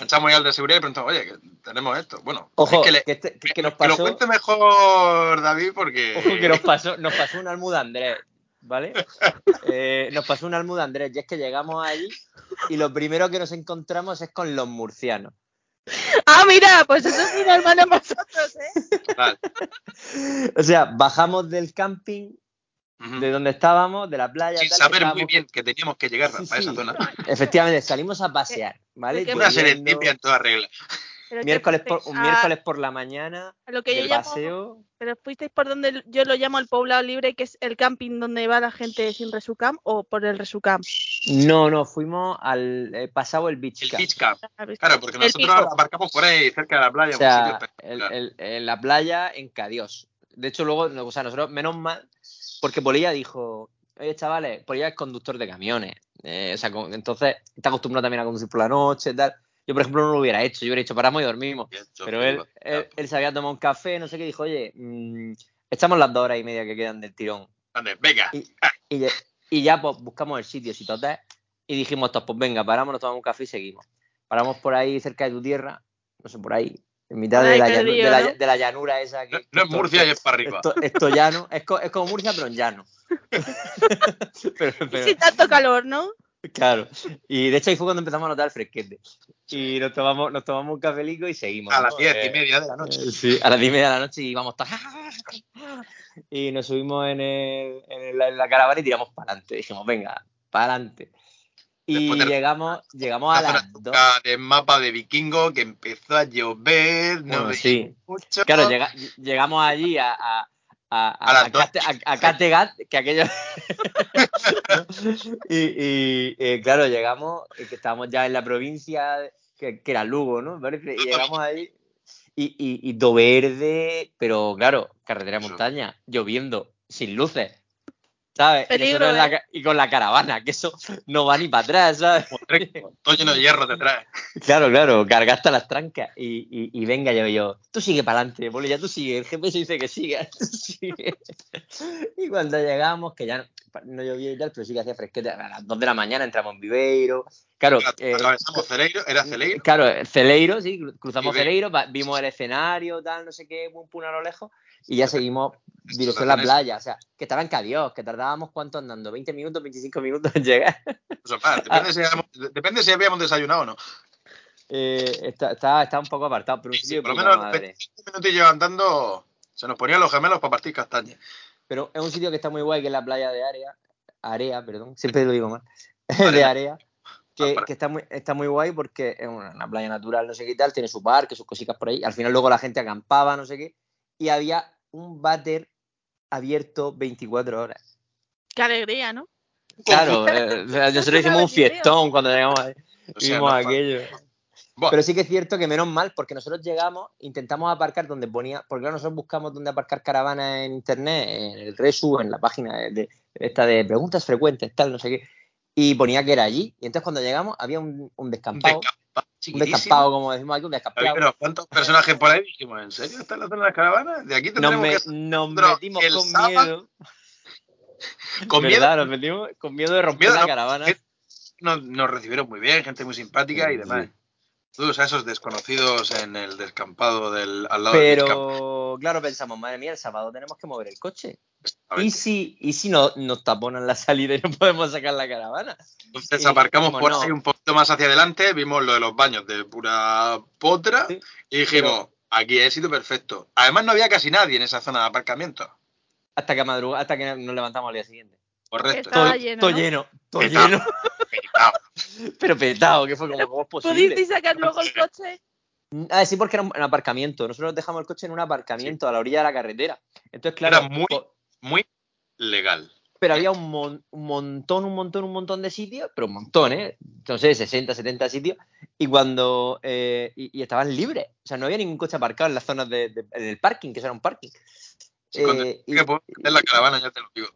D: echamos ya al de seguridad y preguntamos, oye, que tenemos esto. Bueno,
C: Ojo,
D: es que, le-
C: que, este- que- que nos
D: que lo
C: pasó.
D: cuente mejor David porque...
C: Ojo que nos pasó, nos pasó un almuda Andrés, ¿vale? Eh, nos pasó un almuda Andrés, y es que llegamos allí y lo primero que nos encontramos es con los murcianos.
A: Ah, mira, pues eso es normal en vosotros, ¿eh?
C: O sea, bajamos del camping, de donde estábamos, de la playa.
D: Sin
C: tal,
D: saber muy bien que teníamos que llegar
C: Sí,
D: para esa
C: sí.
D: zona.
C: Efectivamente, salimos a pasear, ¿vale?
A: ¿De qué
D: Una serendipia en toda regla.
A: Pero
C: miércoles por, un miércoles por la mañana,
A: a lo que yo
C: de
A: llamo,
C: paseo.
A: pero fuisteis por donde yo lo llamo el poblado libre, que es el camping donde va la gente sin Resucam, o por el Resucam.
C: No, no, fuimos al eh, pasado el beach
D: El
C: camp.
D: Beach Camp.
A: ¿sabes?
D: Claro, porque
A: El
D: nosotros
A: pico.
D: aparcamos por ahí cerca de la playa.
C: O
D: un
C: sea, el- en la playa en Cadios. De hecho, luego, o sea, nosotros, menos mal, porque Polilla dijo, oye, chavales, Polilla es conductor de camiones. eh, o sea, con- entonces está acostumbrado también a conducir por la noche, tal. Yo, por ejemplo, no lo hubiera hecho. Yo hubiera dicho, paramos y dormimos.
D: Bien,
C: Pero él, él, él se había tomado un café, no sé qué, dijo, oye, mm, echamos las dos horas y media que quedan del tirón.
D: Ande, Venga,
C: Y, y ya, y ya, pues buscamos el sitio, si total, y dijimos pues venga, paramos, nos tomamos un café y seguimos. Paramos por ahí cerca de tu tierra, no sé, por ahí, en mitad de la, llanu-
A: perdido,
C: de, la,
A: ¿no?
C: de la llanura esa. Que,
D: no, es Murcia y es para arriba.
C: Esto, esto llano, es, co- es como Murcia, pero en llano. pero,
A: Y
C: pero-
A: sin tanto calor, ¿no?
C: claro. Y de hecho ahí fue cuando empezamos a notar el fresquete. Y nos tomamos, nos tomamos un cafelico y seguimos.
D: A
C: ¿no?
D: las diez
C: Eh,
D: y media de la noche.
C: eh, Sí, a las diez y media de la noche y íbamos todos. Y nos subimos en, el- en el- en la caravana y tiramos para adelante. Dijimos, venga, para adelante. Y
D: de-
C: llegamos, llegamos a las dos.
D: de mapa de vikingo que empezó a llover, no
C: Bueno, sí.
D: mucho.
C: Claro, llega- llegamos allí a, a, a,
D: A las
C: a,
D: dos.
C: Cate- a- a Kattegat, que aquello. y y, eh, claro, llegamos, eh, que estábamos ya en la provincia, que, que era Lugo, ¿no? Y llegamos ahí y, y, y todo verde, pero claro, carretera de montaña, lloviendo, sin luces. ¿Sabes? Y,
A: Peligro, ¿eh?
C: con la caravana, que eso no va ni para atrás, ¿sabes?
D: Todo lleno de hierro detrás.
C: Claro, claro, cargaste las trancas y, y, y venga yo, yo, tú sigue para adelante, Poli, ya tú sigue, el GPS dice que siga, tú sigue. Y cuando llegamos, que ya no, no llovía y tal, pero sí que hacía fresquete, a las 2 de la mañana entramos en Viveiro, claro, eh,
D: Atravesamos Celeiro, era Celeiro.
C: claro, Celeiro, sí, cru- cruzamos
D: Viveiro.
C: Celeiro, vimos el escenario, tal, no sé qué, pum, pum, a lo lejos, y ya seguimos dirección a la playa, o sea, que estaba en Cadios, que tardábamos cuánto andando, 20 minutos, 25 minutos en llegar.
D: Más, Depende, si habíamos, depende si habíamos desayunado o no.
C: Eh, está, está, está un poco apartado, pero un
D: Sí,
C: sitio de
D: por lo menos
C: madre.
D: 25 minutillos andando se nos ponían los gemelos para partir castañas.
C: Pero es un sitio que está muy guay, que es la playa de Area. Area, perdón, siempre lo digo mal. De Area. Que,
D: para-
C: que está, muy, está muy guay porque es una, una playa natural, no sé qué tal, tiene su parque, sus cositas por ahí. Al final luego la gente acampaba, no sé qué. Y había un váter abierto 24 horas.
A: Qué alegría, ¿no?
C: Claro, eh, nosotros hicimos un fiestón cuando llegamos ahí.
D: O sea,
C: Vimos
D: no fa-
C: aquello. Pero sí que es cierto que menos mal, porque nosotros llegamos, intentamos aparcar donde ponía, porque claro, nosotros buscamos dónde aparcar caravanas en internet, en el Resu, en la página de, de- esta de preguntas frecuentes, tal, no sé qué, y ponía que era allí. Y entonces cuando llegamos había un, un descampado,
D: descampado,
C: un descampado, como decimos aquí, un descampado.
D: unos cuantos personajes por ahí dijimos, ¿en serio está en la zona de las caravanas? De aquí
C: Nos, me-
D: que
C: nos metimos
D: el
C: con
D: sábado
C: miedo.
D: con miedo.
C: ¿verdad? Nos metimos con miedo de romper
D: Miedo,
C: la
D: no,
C: caravana.
D: Nos, nos recibieron muy bien, gente muy simpática y demás.
C: sí.
D: Esos desconocidos en el descampado del, al lado del beach camp.
C: Pero claro, pensamos, madre mía, el sábado tenemos que mover el coche. ¿Y si, y si no, nos taponan la salida y no podemos sacar la caravana?
D: Entonces
C: y
D: aparcamos
C: dijimos,
D: por
C: no.
D: ahí un poquito más hacia adelante, vimos lo de los baños de pura potra
C: Sí,
D: y dijimos, aquí es sitio perfecto. Además no había casi nadie en esa zona de aparcamiento.
C: Hasta que madruga, hasta que nos levantamos al día siguiente.
D: Correcto.
A: Estaba
C: todo
A: lleno,
C: todo
A: ¿no?
C: lleno, todo
D: Petao.
C: lleno,
D: Petao.
C: pero petado, que fue como, ¿cómo es posible?
A: ¿Pudisteis sacar luego el coche?
C: Ah, sí, porque era un, aparcamiento. Nosotros dejamos el coche en un aparcamiento a la orilla de la carretera. Entonces, claro,
D: Era muy- Muy legal.
C: pero había un, mon- un montón, un montón, un montón de sitios, pero un montón, ¿eh? No sé, 60, 70 sitios, y cuando, eh, y, y estaban libres, o sea, no había ningún coche aparcado en las zonas de, de- en el parking, que eso era un parking.
D: Cuando
C: Eh, y-
D: la caravana, ya te lo digo.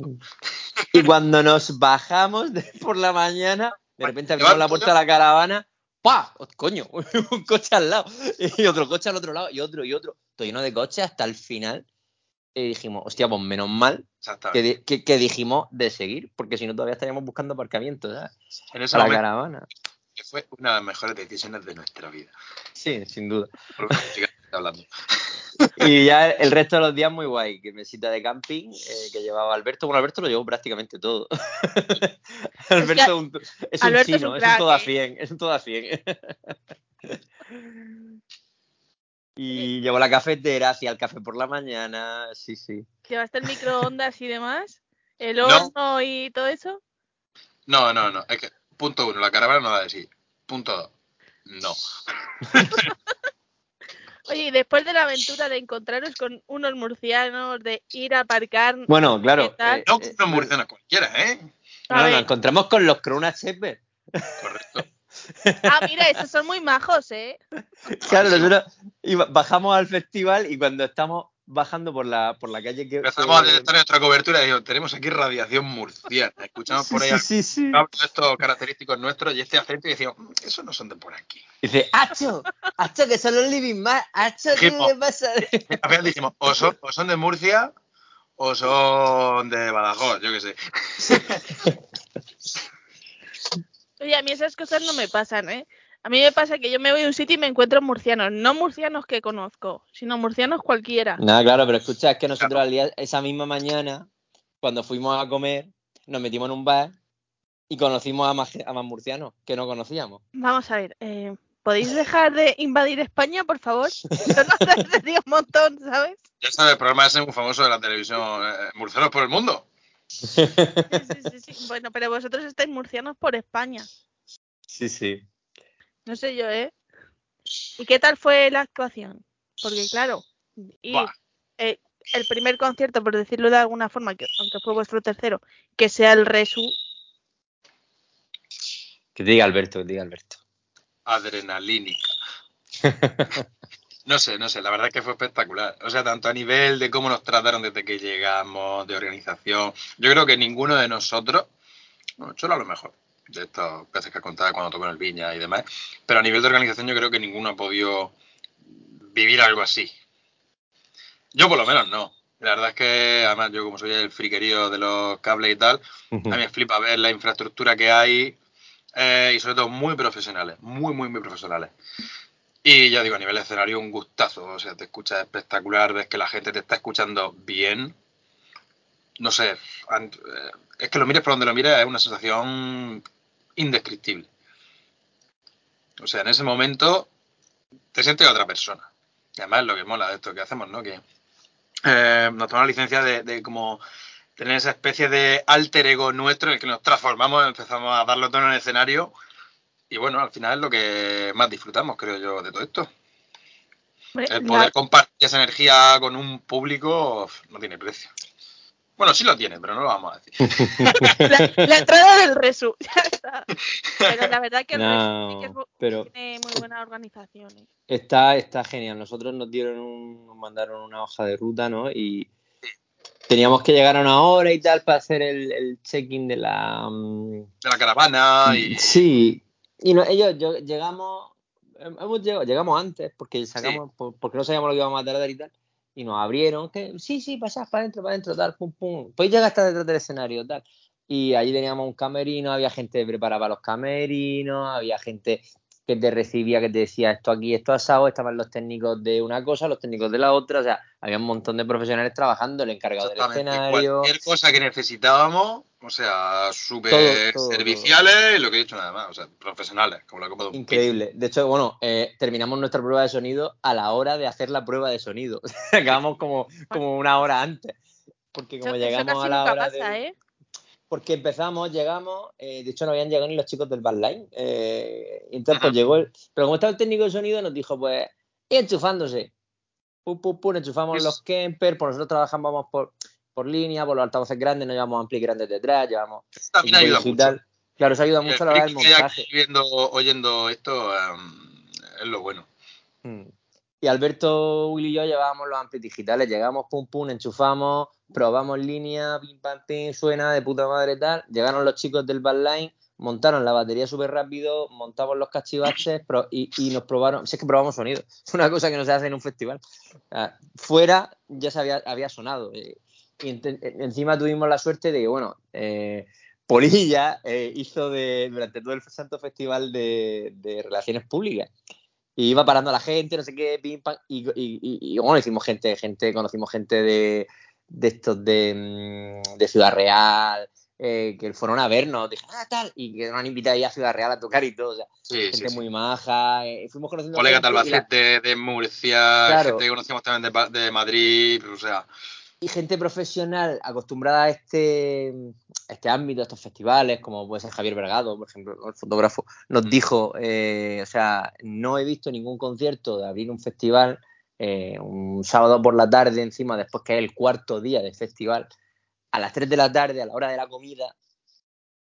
C: Y cuando nos bajamos de- por la mañana, de repente abrimos la puerta de la caravana, ¡pa! ¡Oh, Coño, un coche al lado, y otro coche al otro lado, y otro, y otro, todo lleno de coches hasta el final. Y dijimos, hostia, pues menos mal que, que- que dijimos de seguir, porque si no todavía estaríamos buscando aparcamiento, ¿sabes?
D: En ese
C: Para la
D: momento
C: caravana.
D: que fue una de las mejores decisiones de nuestra vida.
C: Sí, sin duda.
D: Por lo que estoy hablando.
C: Y ya el resto de los días muy guay, que mesita de camping que llevaba Alberto. Bueno, Alberto lo llevó prácticamente todo. Alberto es un, es un
A: Alberto es
C: chino,
A: un
C: es un todo a
A: ¿eh?
C: 100, es un todo a 100. y llevó la cafetera, hacía el café por la mañana, sí, sí.
A: ¿Llevaste el microondas y demás? ¿El
D: No.
A: horno y todo eso?
D: No, no, no. Es que, punto uno, la caravana no da de sí. Punto dos, no.
A: Oye, y después de la aventura de encontraros con unos murcianos, de ir a aparcar...
C: Bueno, claro. Eh,
D: No
C: eh,
D: con unos murcianos cualquiera, ¿eh?
C: No, nos encontramos con los Corona Shepherd.
D: Correcto.
A: Ah, mira, esos son muy majos, ¿eh?
C: Claro, nosotros bajamos al festival y cuando estamos bajando por la, por la calle que.
D: Empezamos a
C: que-
D: detectar nuestra cobertura y digo, tenemos aquí radiación murciana. Escuchamos por ahí
C: Sí, sí,
D: estos característicos nuestros y este acento y decíamos, "Mm, esos no son de por aquí.
C: Dice, ¡Acho! ¡Acho, que son los living más! ¡Acho, qué le pasa!
D: Al final dijimos, o son, o son de Murcia o son de Badajoz, yo qué sé.
A: Oye, a mí esas cosas no me pasan, ¿eh? A mí me pasa que yo me voy a un sitio y me encuentro murcianos. No murcianos que conozco, sino murcianos cualquiera.
C: Nada, claro, pero escucha, es que nosotros al día- esa misma mañana, cuando fuimos a comer, nos metimos en un bar y conocimos a más, a más murcianos que no conocíamos.
A: Vamos a ver, eh, ¿podéis dejar de invadir España, por favor? Eso nos agradecería un montón, ¿sabes?
D: Ya sabes, el programa ese muy famoso de la televisión, eh, Murcianos por el Mundo.
A: Sí, sí, sí, sí. Bueno, pero vosotros estáis murcianos por España.
C: Sí, sí.
A: No sé yo, ¿eh? ¿Y qué tal fue la actuación? Porque claro,
D: Buah.
A: eh, el primer concierto, por decirlo de alguna forma, que aunque fue vuestro tercero, que sea el Resu,
C: Que te diga Alberto, que diga Alberto.
D: Adrenalínica. No sé, no sé, la verdad es que fue espectacular. O sea, tanto a nivel de cómo nos trataron desde que llegamos, de organización. Yo creo que ninguno de nosotros, bueno, Cholo a lo mejor, de estas veces que contaba cuando tocó en el Viña y demás, pero a nivel de organización yo creo que ninguno ha podido vivir algo así. Yo por lo menos no. La verdad es que, además, yo como soy el friquerío de los cables y tal, a mí me flipa ver la infraestructura que hay eh, y sobre todo muy profesionales, muy, muy, muy profesionales. Y ya digo, a nivel de escenario, un gustazo. O sea, te escuchas espectacular, ves que la gente te está escuchando bien. No sé, eh, es que lo mires por donde lo mires, es una sensación indescriptible. O sea, en ese momento te sientes otra persona. Y además es lo que mola de esto que hacemos, ¿no? Que eh, nos tomamos la licencia de, de como tener esa especie de alter ego nuestro en el que nos transformamos, empezamos a darlo todo en el escenario. Y bueno, al final es lo que más disfrutamos, creo yo, de todo esto. El poder compartir esa energía con un público no tiene precio. Bueno, sí lo tiene, pero no lo vamos a decir.
A: la, la entrada del Resu, ya está. Pero la verdad que el Resu sí que es
C: No, pero
A: tiene muy buena organización. ¿eh?
C: está, está genial. Nosotros nos dieron un, nos mandaron una hoja de ruta, ¿no? Y teníamos que llegar a una hora y tal para hacer el, el check-in de la, mm,
D: De la caravana y...
C: Sí, y no- ellos yo- llegamos, hem- hemos llegado, llegamos antes porque sacamos, por- porque no sabíamos lo que íbamos a tardar y tal, y nos abrieron, que sí, sí, pasad para adentro, para adentro, tal, pum, pum, pues llega hasta detrás del escenario, tal. Y allí teníamos un camerino, había gente preparada para los camerinos, había gente que te recibía, que te decía esto aquí, esto asado, estaban los técnicos de una cosa, los técnicos de la otra, o sea, había un montón de profesionales trabajando, el encargado del escenario.
D: cualquier cosa que necesitábamos, o sea, súper
C: Todo, todo,
D: serviciales, y lo que he dicho nada más, o sea, profesionales, como la copa de un.
C: Increíble. De hecho, bueno, eh, terminamos nuestra prueba de sonido a la hora de hacer la prueba de sonido. Acabamos como, como una hora antes. Porque como
A: Eso, eso
C: llegamos
A: casi
C: a la
A: nunca
C: hora
A: pasa,
C: de...
A: ¿eh?
C: Porque empezamos, llegamos, eh, de hecho no habían llegado ni los chicos del Badline. Eh, entonces pues llegó el... Pero como estaba el técnico de sonido nos dijo, pues, y enchufándose. Pum, pum, pum, enchufamos
D: Es-
C: los Kemper, por nosotros trabajamos por, por línea, por los altavoces grandes, no llevamos ampli grandes detrás, llevamos
D: También ayuda
C: digital.
D: mucho.
C: Claro, eso ayuda
D: Y
C: mucho a la hora del montaje.
D: viendo, oyendo esto es lo bueno.
C: Mm. Y Alberto, Will y yo llevábamos los amplis digitales, llegamos, pum pum, enchufamos, probamos línea, pim pam pim, suena de puta madre tal. Llegaron los chicos del backline, montaron la batería súper rápido, montamos los cachivaches y, nos probaron, si es que probamos sonido, es una cosa que no se hace en un festival. Fuera ya se había, sonado. eh, y encima tuvimos la suerte de que, bueno, eh, Polilla eh, hizo de, durante todo el Santo Festival de Relaciones Públicas. Y iba parando a la gente, no sé qué, pim, pam, y, y- bueno, hicimos gente, gente, conocimos gente de, de estos de, mm, de Ciudad Real, eh, que fueron a vernos, dije, ah, tal, y que nos han invitado ahí a Ciudad Real a tocar y todo, o sea,
D: Sí,
C: gente
D: sí, sí.
C: muy maja, eh, fuimos conociendo
D: Colegas de
C: y la-
D: Albacete, de Murcia,
C: Claro.
D: gente que conocíamos también de Madrid, o sea,
C: y gente profesional acostumbrada a este, a este ámbito, a estos festivales, como puede ser Javier Vergado, por ejemplo, el fotógrafo, nos dijo, eh, o sea, no he visto ningún concierto de abrir un festival eh, un sábado por la tarde encima, después que es el cuarto día del festival, a las 3 de la tarde, a la hora de la comida,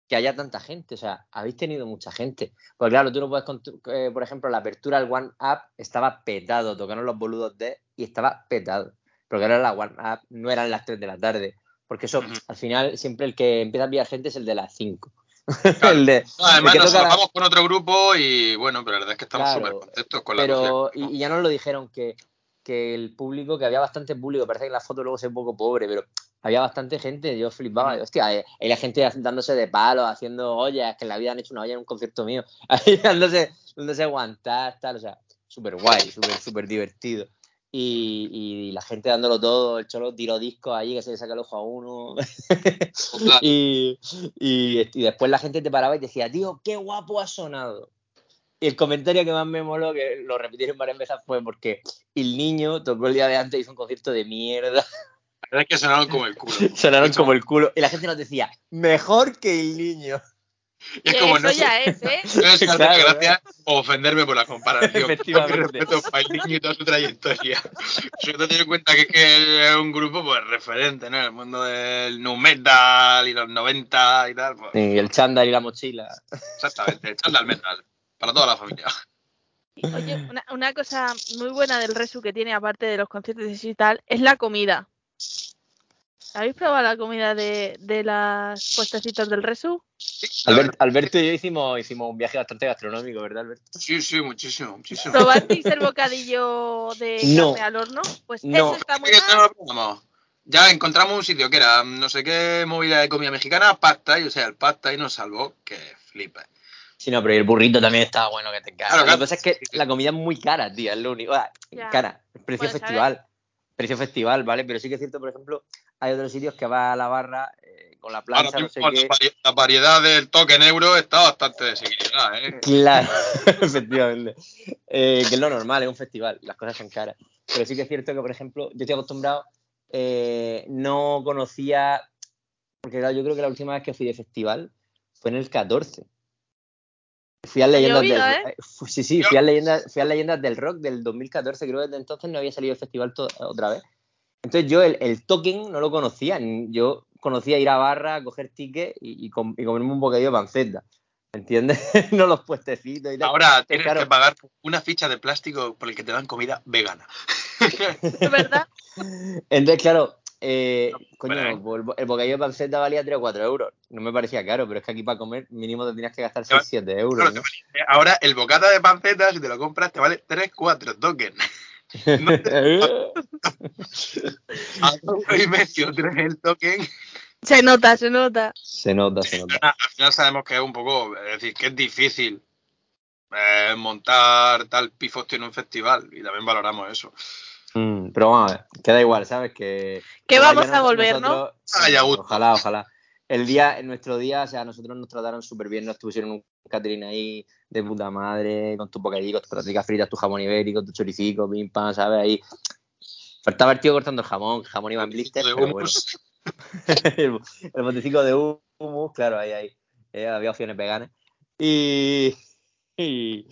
C: que haya tanta gente, o sea, habéis tenido mucha gente. Porque claro, tú no puedes, eh, por ejemplo, la apertura al One Up estaba petado, tocaron los boludos de y estaba petado. Porque ahora la Up no eran las 3 de la tarde. Porque eso, al final, siempre el que empieza a pillar gente es el de las 5.
D: Claro.
C: el de,
D: No, además
C: el
D: nos
C: la-
D: vamos con otro grupo y bueno, pero la verdad es que estamos
C: Claro,
D: súper contentos con la
C: pero, y, y ya nos lo dijeron que, que el público, que había bastante público, parece que en la foto luego se ve un poco pobre, pero había bastante gente, yo flipaba,
D: Ujú.
C: hostia, eh, ahí la gente dándose de palos, haciendo ollas, que en la vida han hecho una olla en un concierto mío, ahí dándose, dándose aguantar, tal, o sea, súper guay, súper, súper divertido. Y, y la gente dándolo todo, el cholo tiró discos ahí que se le saca el ojo a uno.
D: Claro.
C: y, y, y después la gente te paraba y te decía, tío, qué guapo ha sonado. Y el comentario que más me moló, que lo repitieron varias veces, fue porque el niño tocó el día de antes y hizo un concierto de mierda.
D: La verdad es que sonaron como el culo.
C: Sonaron como el culo. Y la gente nos decía, mejor que el niño.
D: Y es
A: Que
D: como,
A: eso
D: no sé,
A: ya es, ¿eh?
D: no hace
C: Claro,
D: gracia ofenderme por la comparación.
C: Efectivamente.
D: Con respeto para el niño y toda su trayectoria. Sobre todo teniendo en cuenta que es, que es un grupo pues referente, ¿no? En el mundo del nu metal y los 90 y tal. Pues,
C: Y el chándal y la mochila.
D: Exactamente, echadle al metal. Para toda la familia.
A: Oye, una, una cosa muy buena del Resu que tiene, aparte de los conciertos y tal, es la comida. ¿Habéis probado la comida de, de las puestecitos del Resu?
D: Sí,
C: Albert-. Alberto y yo hicimos, hicimos un viaje bastante gastronómico, ¿verdad, Alberto?
D: Sí, sí, muchísimo, muchísimo.
A: ¿Probasteis el bocadillo de
C: No.
A: carne al horno? Pues
C: No.
A: eso está muy mal.
D: Ya encontramos un sitio que era no sé qué movida de comida mexicana, pasta, y o sea, el pasta y nos salvó que flipa.
C: Sí, no, pero el burrito también estaba bueno que te cagas.
D: Claro,
C: Lo que pasa es que la comida es muy cara, tío, es lo único. Ah, cara, precio festival. Precio festival, ¿vale? Pero sí que es cierto, por ejemplo, hay otros sitios que va a la barra eh, con la
D: Ahora
C: plancha, no sé
D: la,
C: qué.
D: vari- la variedad del token euro está bastante desequilibrada, ¿eh?
C: Claro, efectivamente. Eh, que es lo normal, es un festival, las cosas son caras. Pero sí que es cierto que, por ejemplo, yo estoy acostumbrado, eh, no conocía, porque claro, yo creo que la última vez que fui de festival fue en el 14. Fui a leyendas del
A: ¿eh?
C: Sí, sí, fui a, leyendas, fui a leyendas del rock del 2014, creo que desde entonces no había salido el festival to- otra vez. Entonces yo el, el token no lo conocía, yo conocía ir a barra, coger ticket y, y com- y comerme un bocadillo de panceta. ¿Entiendes? no los puestecitos y tal.
D: Ahora tienes
C: claro.
D: que pagar una ficha de plástico por el que te dan comida vegana.
A: ¿Es verdad?
C: Entonces, claro, eh, coño,
D: Bueno.
C: pues el, bo- el bocadillo de panceta valía 3 o 4 euros. No me parecía caro, pero es que aquí para comer mínimo te tenías que gastar
D: Claro,
C: 6 7 euros.
D: Ahora el bocata de panceta, si te lo compras, te vale 3, 4 tokens. No a y medio el token.
A: Se nota, se nota.
C: se nota, se nota.
D: Al final sabemos que es un poco, es decir, que es difícil eh, montar tal pifostio en un festival y también valoramos eso.
C: Mm, pero vamos a ver, queda igual, ¿sabes? Que,
A: Que vamos a volver, ¿no?
C: nosotros-. Ojalá, ojalá. El día, en nuestro día, o sea, nosotros nos trataron súper bien, nos pusieron un catering ahí de puta madre, con tu bocadillo, tus patatas fritas, tu jamón ibérico, tu choricico, pim pam, ¿sabes? Ahí. Faltaba el tío cortando el jamón, el jamón iba en blister, pero bueno. el, el botecico de humus, claro, ahí, ahí. Eh, había opciones veganas. Y, y,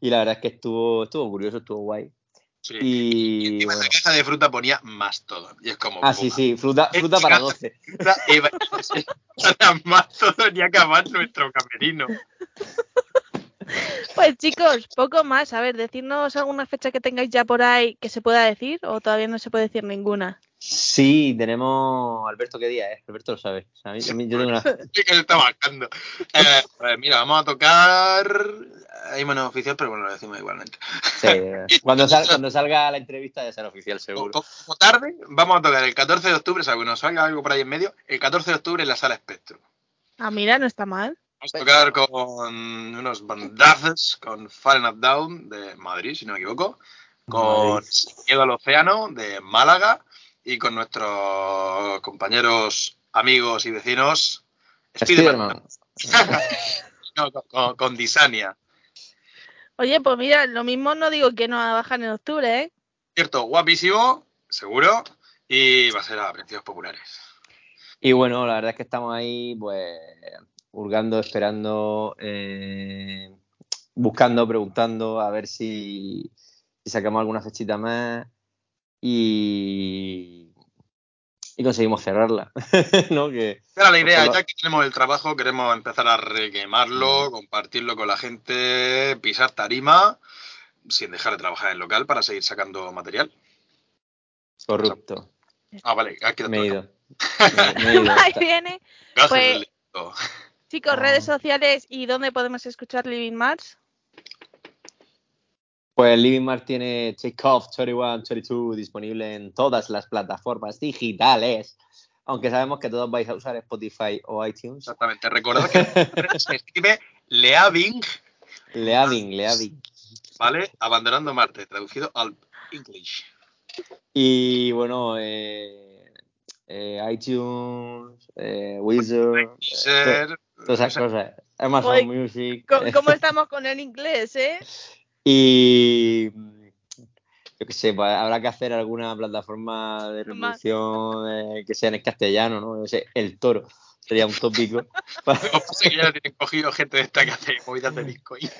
C: y la verdad es que estuvo, estuvo curioso, estuvo guay.
D: Sí.
C: Y,
D: encima en
C: bueno.
D: la caja de fruta ponía más todo. Y es como.
C: Ah, sí, sí, fruta, fruta para 12.
D: Fruta y va- para más todo ni acabar nuestro camerino.
A: Pues chicos, poco más. A ver, decirnos alguna fecha que tengáis ya por ahí que se pueda decir o todavía no se puede decir ninguna.
C: Sí, tenemos. Alberto, ¿qué día es? Alberto lo sabe. O sea, a mí- a mí- yo tengo una.
D: Sí que se está marcando. Eh, pues mira, vamos a tocar. Ahí menos oficial, pero bueno, lo decimos igualmente.
C: Sí, cuando, sal- cuando salga la entrevista ya será oficial, seguro.
D: Como tarde, vamos a tocar el 14 de octubre, salvo que nos salga algo por ahí en medio, el 14 de octubre en la sala Espectro.
A: Ah, mira, no está mal.
D: Vamos a tocar con unos bandazos, con Fallen Up Down de Madrid, si no me equivoco, con. Miedo al Océano de Málaga y con nuestros compañeros, amigos y vecinos
C: Spiderman.
D: No, con, con- con Disania.
A: Oye, pues mira, lo mismo no digo que no bajan en octubre, ¿eh?
D: Cierto, guapísimo, seguro, y va a ser a precios populares.
C: Y bueno, la verdad es que estamos ahí, pues, hurgando, esperando, eh, buscando, preguntando, a ver si, si sacamos alguna fechita más y, y conseguimos cerrarla. ¿No? Que,
D: Era la idea, ya que tenemos el trabajo, queremos empezar a requemarlo, compartirlo con la gente, pisar tarima, sin dejar de trabajar en el local para seguir sacando material.
C: corrupto.
D: Ah, vale, aquí
C: Me he ido. Me, me he ido.
A: Ahí viene. Pues-. Chicos,
C: Ah.
A: redes sociales y dónde podemos escuchar Living Mars.
C: Pues Living Mart tiene Takeoff 21, 22 disponible en todas las plataformas digitales. Aunque sabemos que todos vais a usar Spotify o iTunes.
D: Exactamente, recordad que se escribe Leaving,
C: Leaving, Leaving.
D: ¿vale? Abandonando Marte, traducido al English.
C: Y bueno, eh, eh, iTunes, eh, Wizard, eh, todas esas cosas. Amazon
A: Oye,
C: Music.
A: ¿Cómo,
C: eh,
A: cómo estamos con el inglés, eh?
C: Y yo qué sé, pues habrá que hacer alguna plataforma de reproducción eh, que sea en castellano, ¿no? Yo sé, el toro sería un tópico.
D: Lo que pasa es que ya tienen cogido gente de esta que hace movidas de disco. y-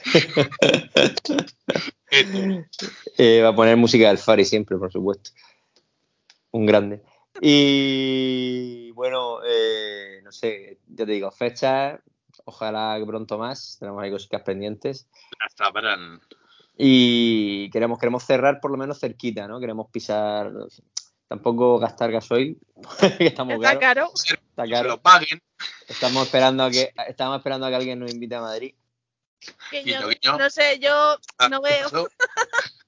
D: Eh,
C: va a poner música del Fari siempre, por supuesto. Un grande. Y bueno, eh, no sé, ya te digo, fechas, ojalá que pronto más, tenemos ahí cositas pendientes.
D: hasta verán.
C: Y queremos, queremos cerrar por lo menos cerquita, ¿no? Queremos pisar, tampoco gastar gasoil, que estamos
A: Está caro.
C: está
D: Que
C: caro.
D: lo paguen.
C: Estamos esperando a que, estamos esperando a que alguien nos invite a Madrid.
A: Que yo-
D: guiño.
A: no sé, yo
D: Ah,
A: no veo.
D: eso.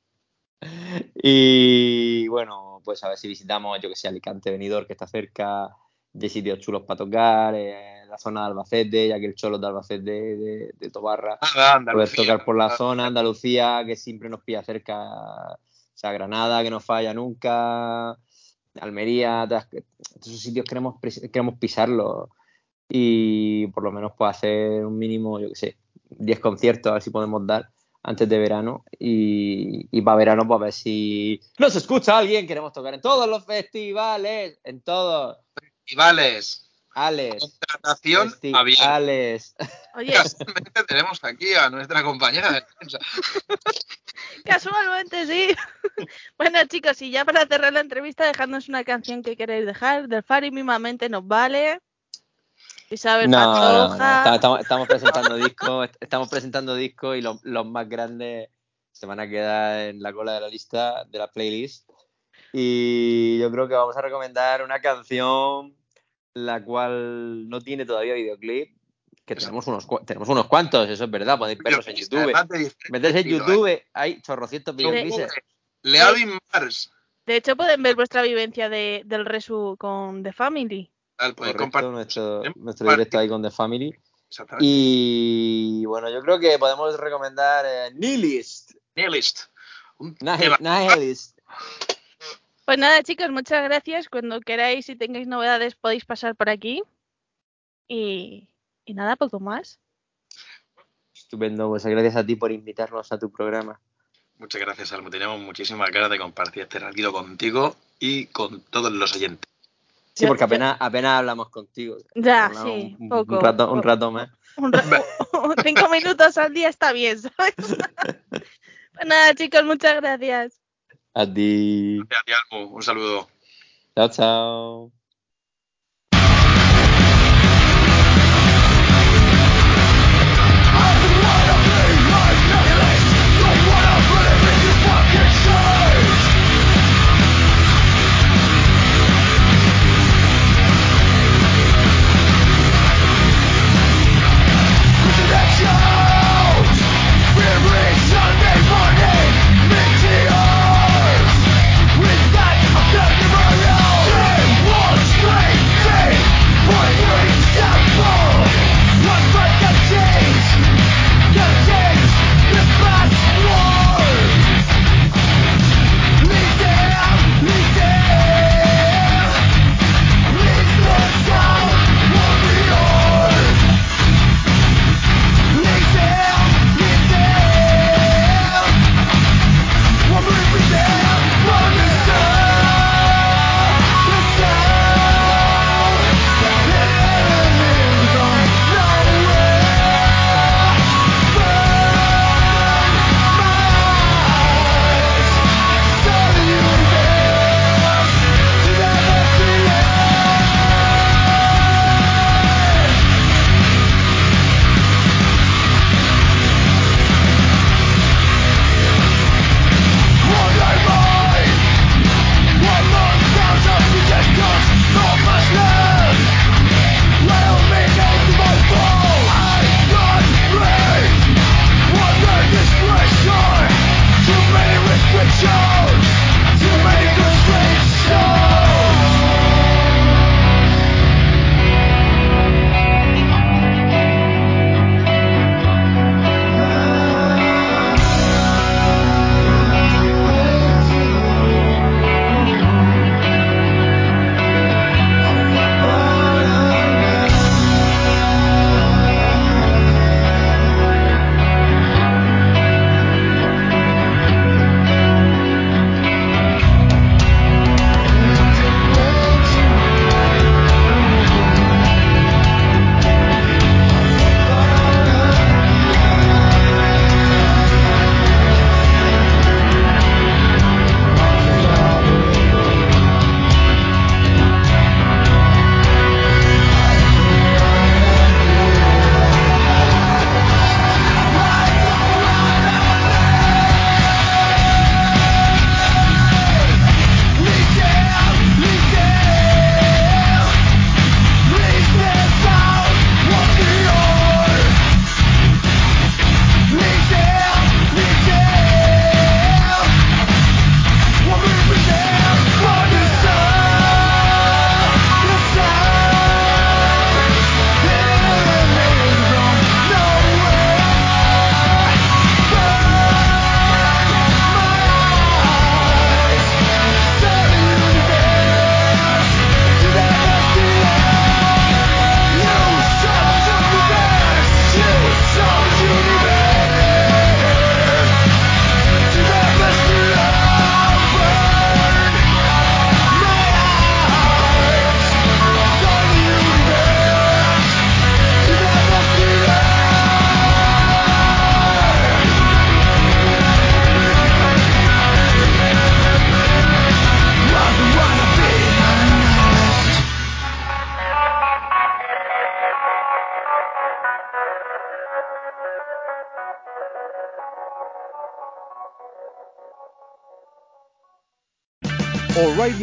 C: Y bueno, pues a ver si visitamos, yo que sé, Alicante, Benidorm, que está cerca, de sitios chulos para tocar, eh, la zona de Albacete, ya que el Cholo de Albacete, de, de Tobarra,
D: Nada,
C: poder
D: Andalucía.
C: tocar por la zona, Andalucía, que siempre nos pilla cerca, o sea, Granada, que no falla nunca, Almería, todos esos sitios queremos, queremos pisarlos y por lo menos pues hacer un mínimo, yo que sé, 10 conciertos, a ver si podemos dar antes de verano y, y para verano pues a ver si nos escucha alguien, queremos tocar en todos los festivales, en todos,
D: Festivales.
C: Alex,
D: Contratación abierta.
C: Alex.
A: Oye,
D: Casualmente tenemos aquí a nuestra compañera de prensa.
A: casualmente sí. bueno, chicos, y ya para cerrar la entrevista, dejadnos una canción que queréis dejar. Del Fari mismamente nos vale. Isabel
C: No, no, no, Estamos, estamos presentando discos, estamos presentando discos y los, los más grandes se van a quedar en la cola de la lista, de la playlist. Y yo creo que vamos a recomendar una canción la cual no tiene todavía videoclip, que tenemos unos, tenemos unos cuantos, eso es verdad, podéis verlos en YouTube. Meterse en
D: estilos, ¿eh?
C: YouTube, hay chorrocientos videoclips.
D: Leaving Mars.
A: De hecho, pueden ver vuestra vivencia de, del Resu con The Family.
D: Tal, podéis
C: Correcto,
D: compartir.
C: nuestro, nuestro directo ahí con The Family.
D: Exactamente.
C: Y bueno, yo creo que podemos recomendar eh, Nihilist.
D: Nihilist.
C: Nihilist.
A: Pues nada, chicos, muchas gracias. Cuando queráis y tengáis novedades, podéis pasar por aquí. Y, y nada, poco más.
C: Estupendo, pues gracias a ti por invitarnos a tu programa.
D: Muchas gracias, Almo. Tenemos muchísimas ganas de compartir este ratito contigo y con todos los oyentes.
C: Sí, porque apenas, apenas hablamos contigo.
A: Ya,
C: Hablamos
A: sí,
C: un,
A: poco,
C: un rato, un
A: poco.
C: rato más.
A: Un ra- Cinco minutos al día está bien, ¿sabes? pues nada, chicos, muchas gracias.
E: A ti.
D: A ti, Almu. Un saludo.
E: Chao, chao.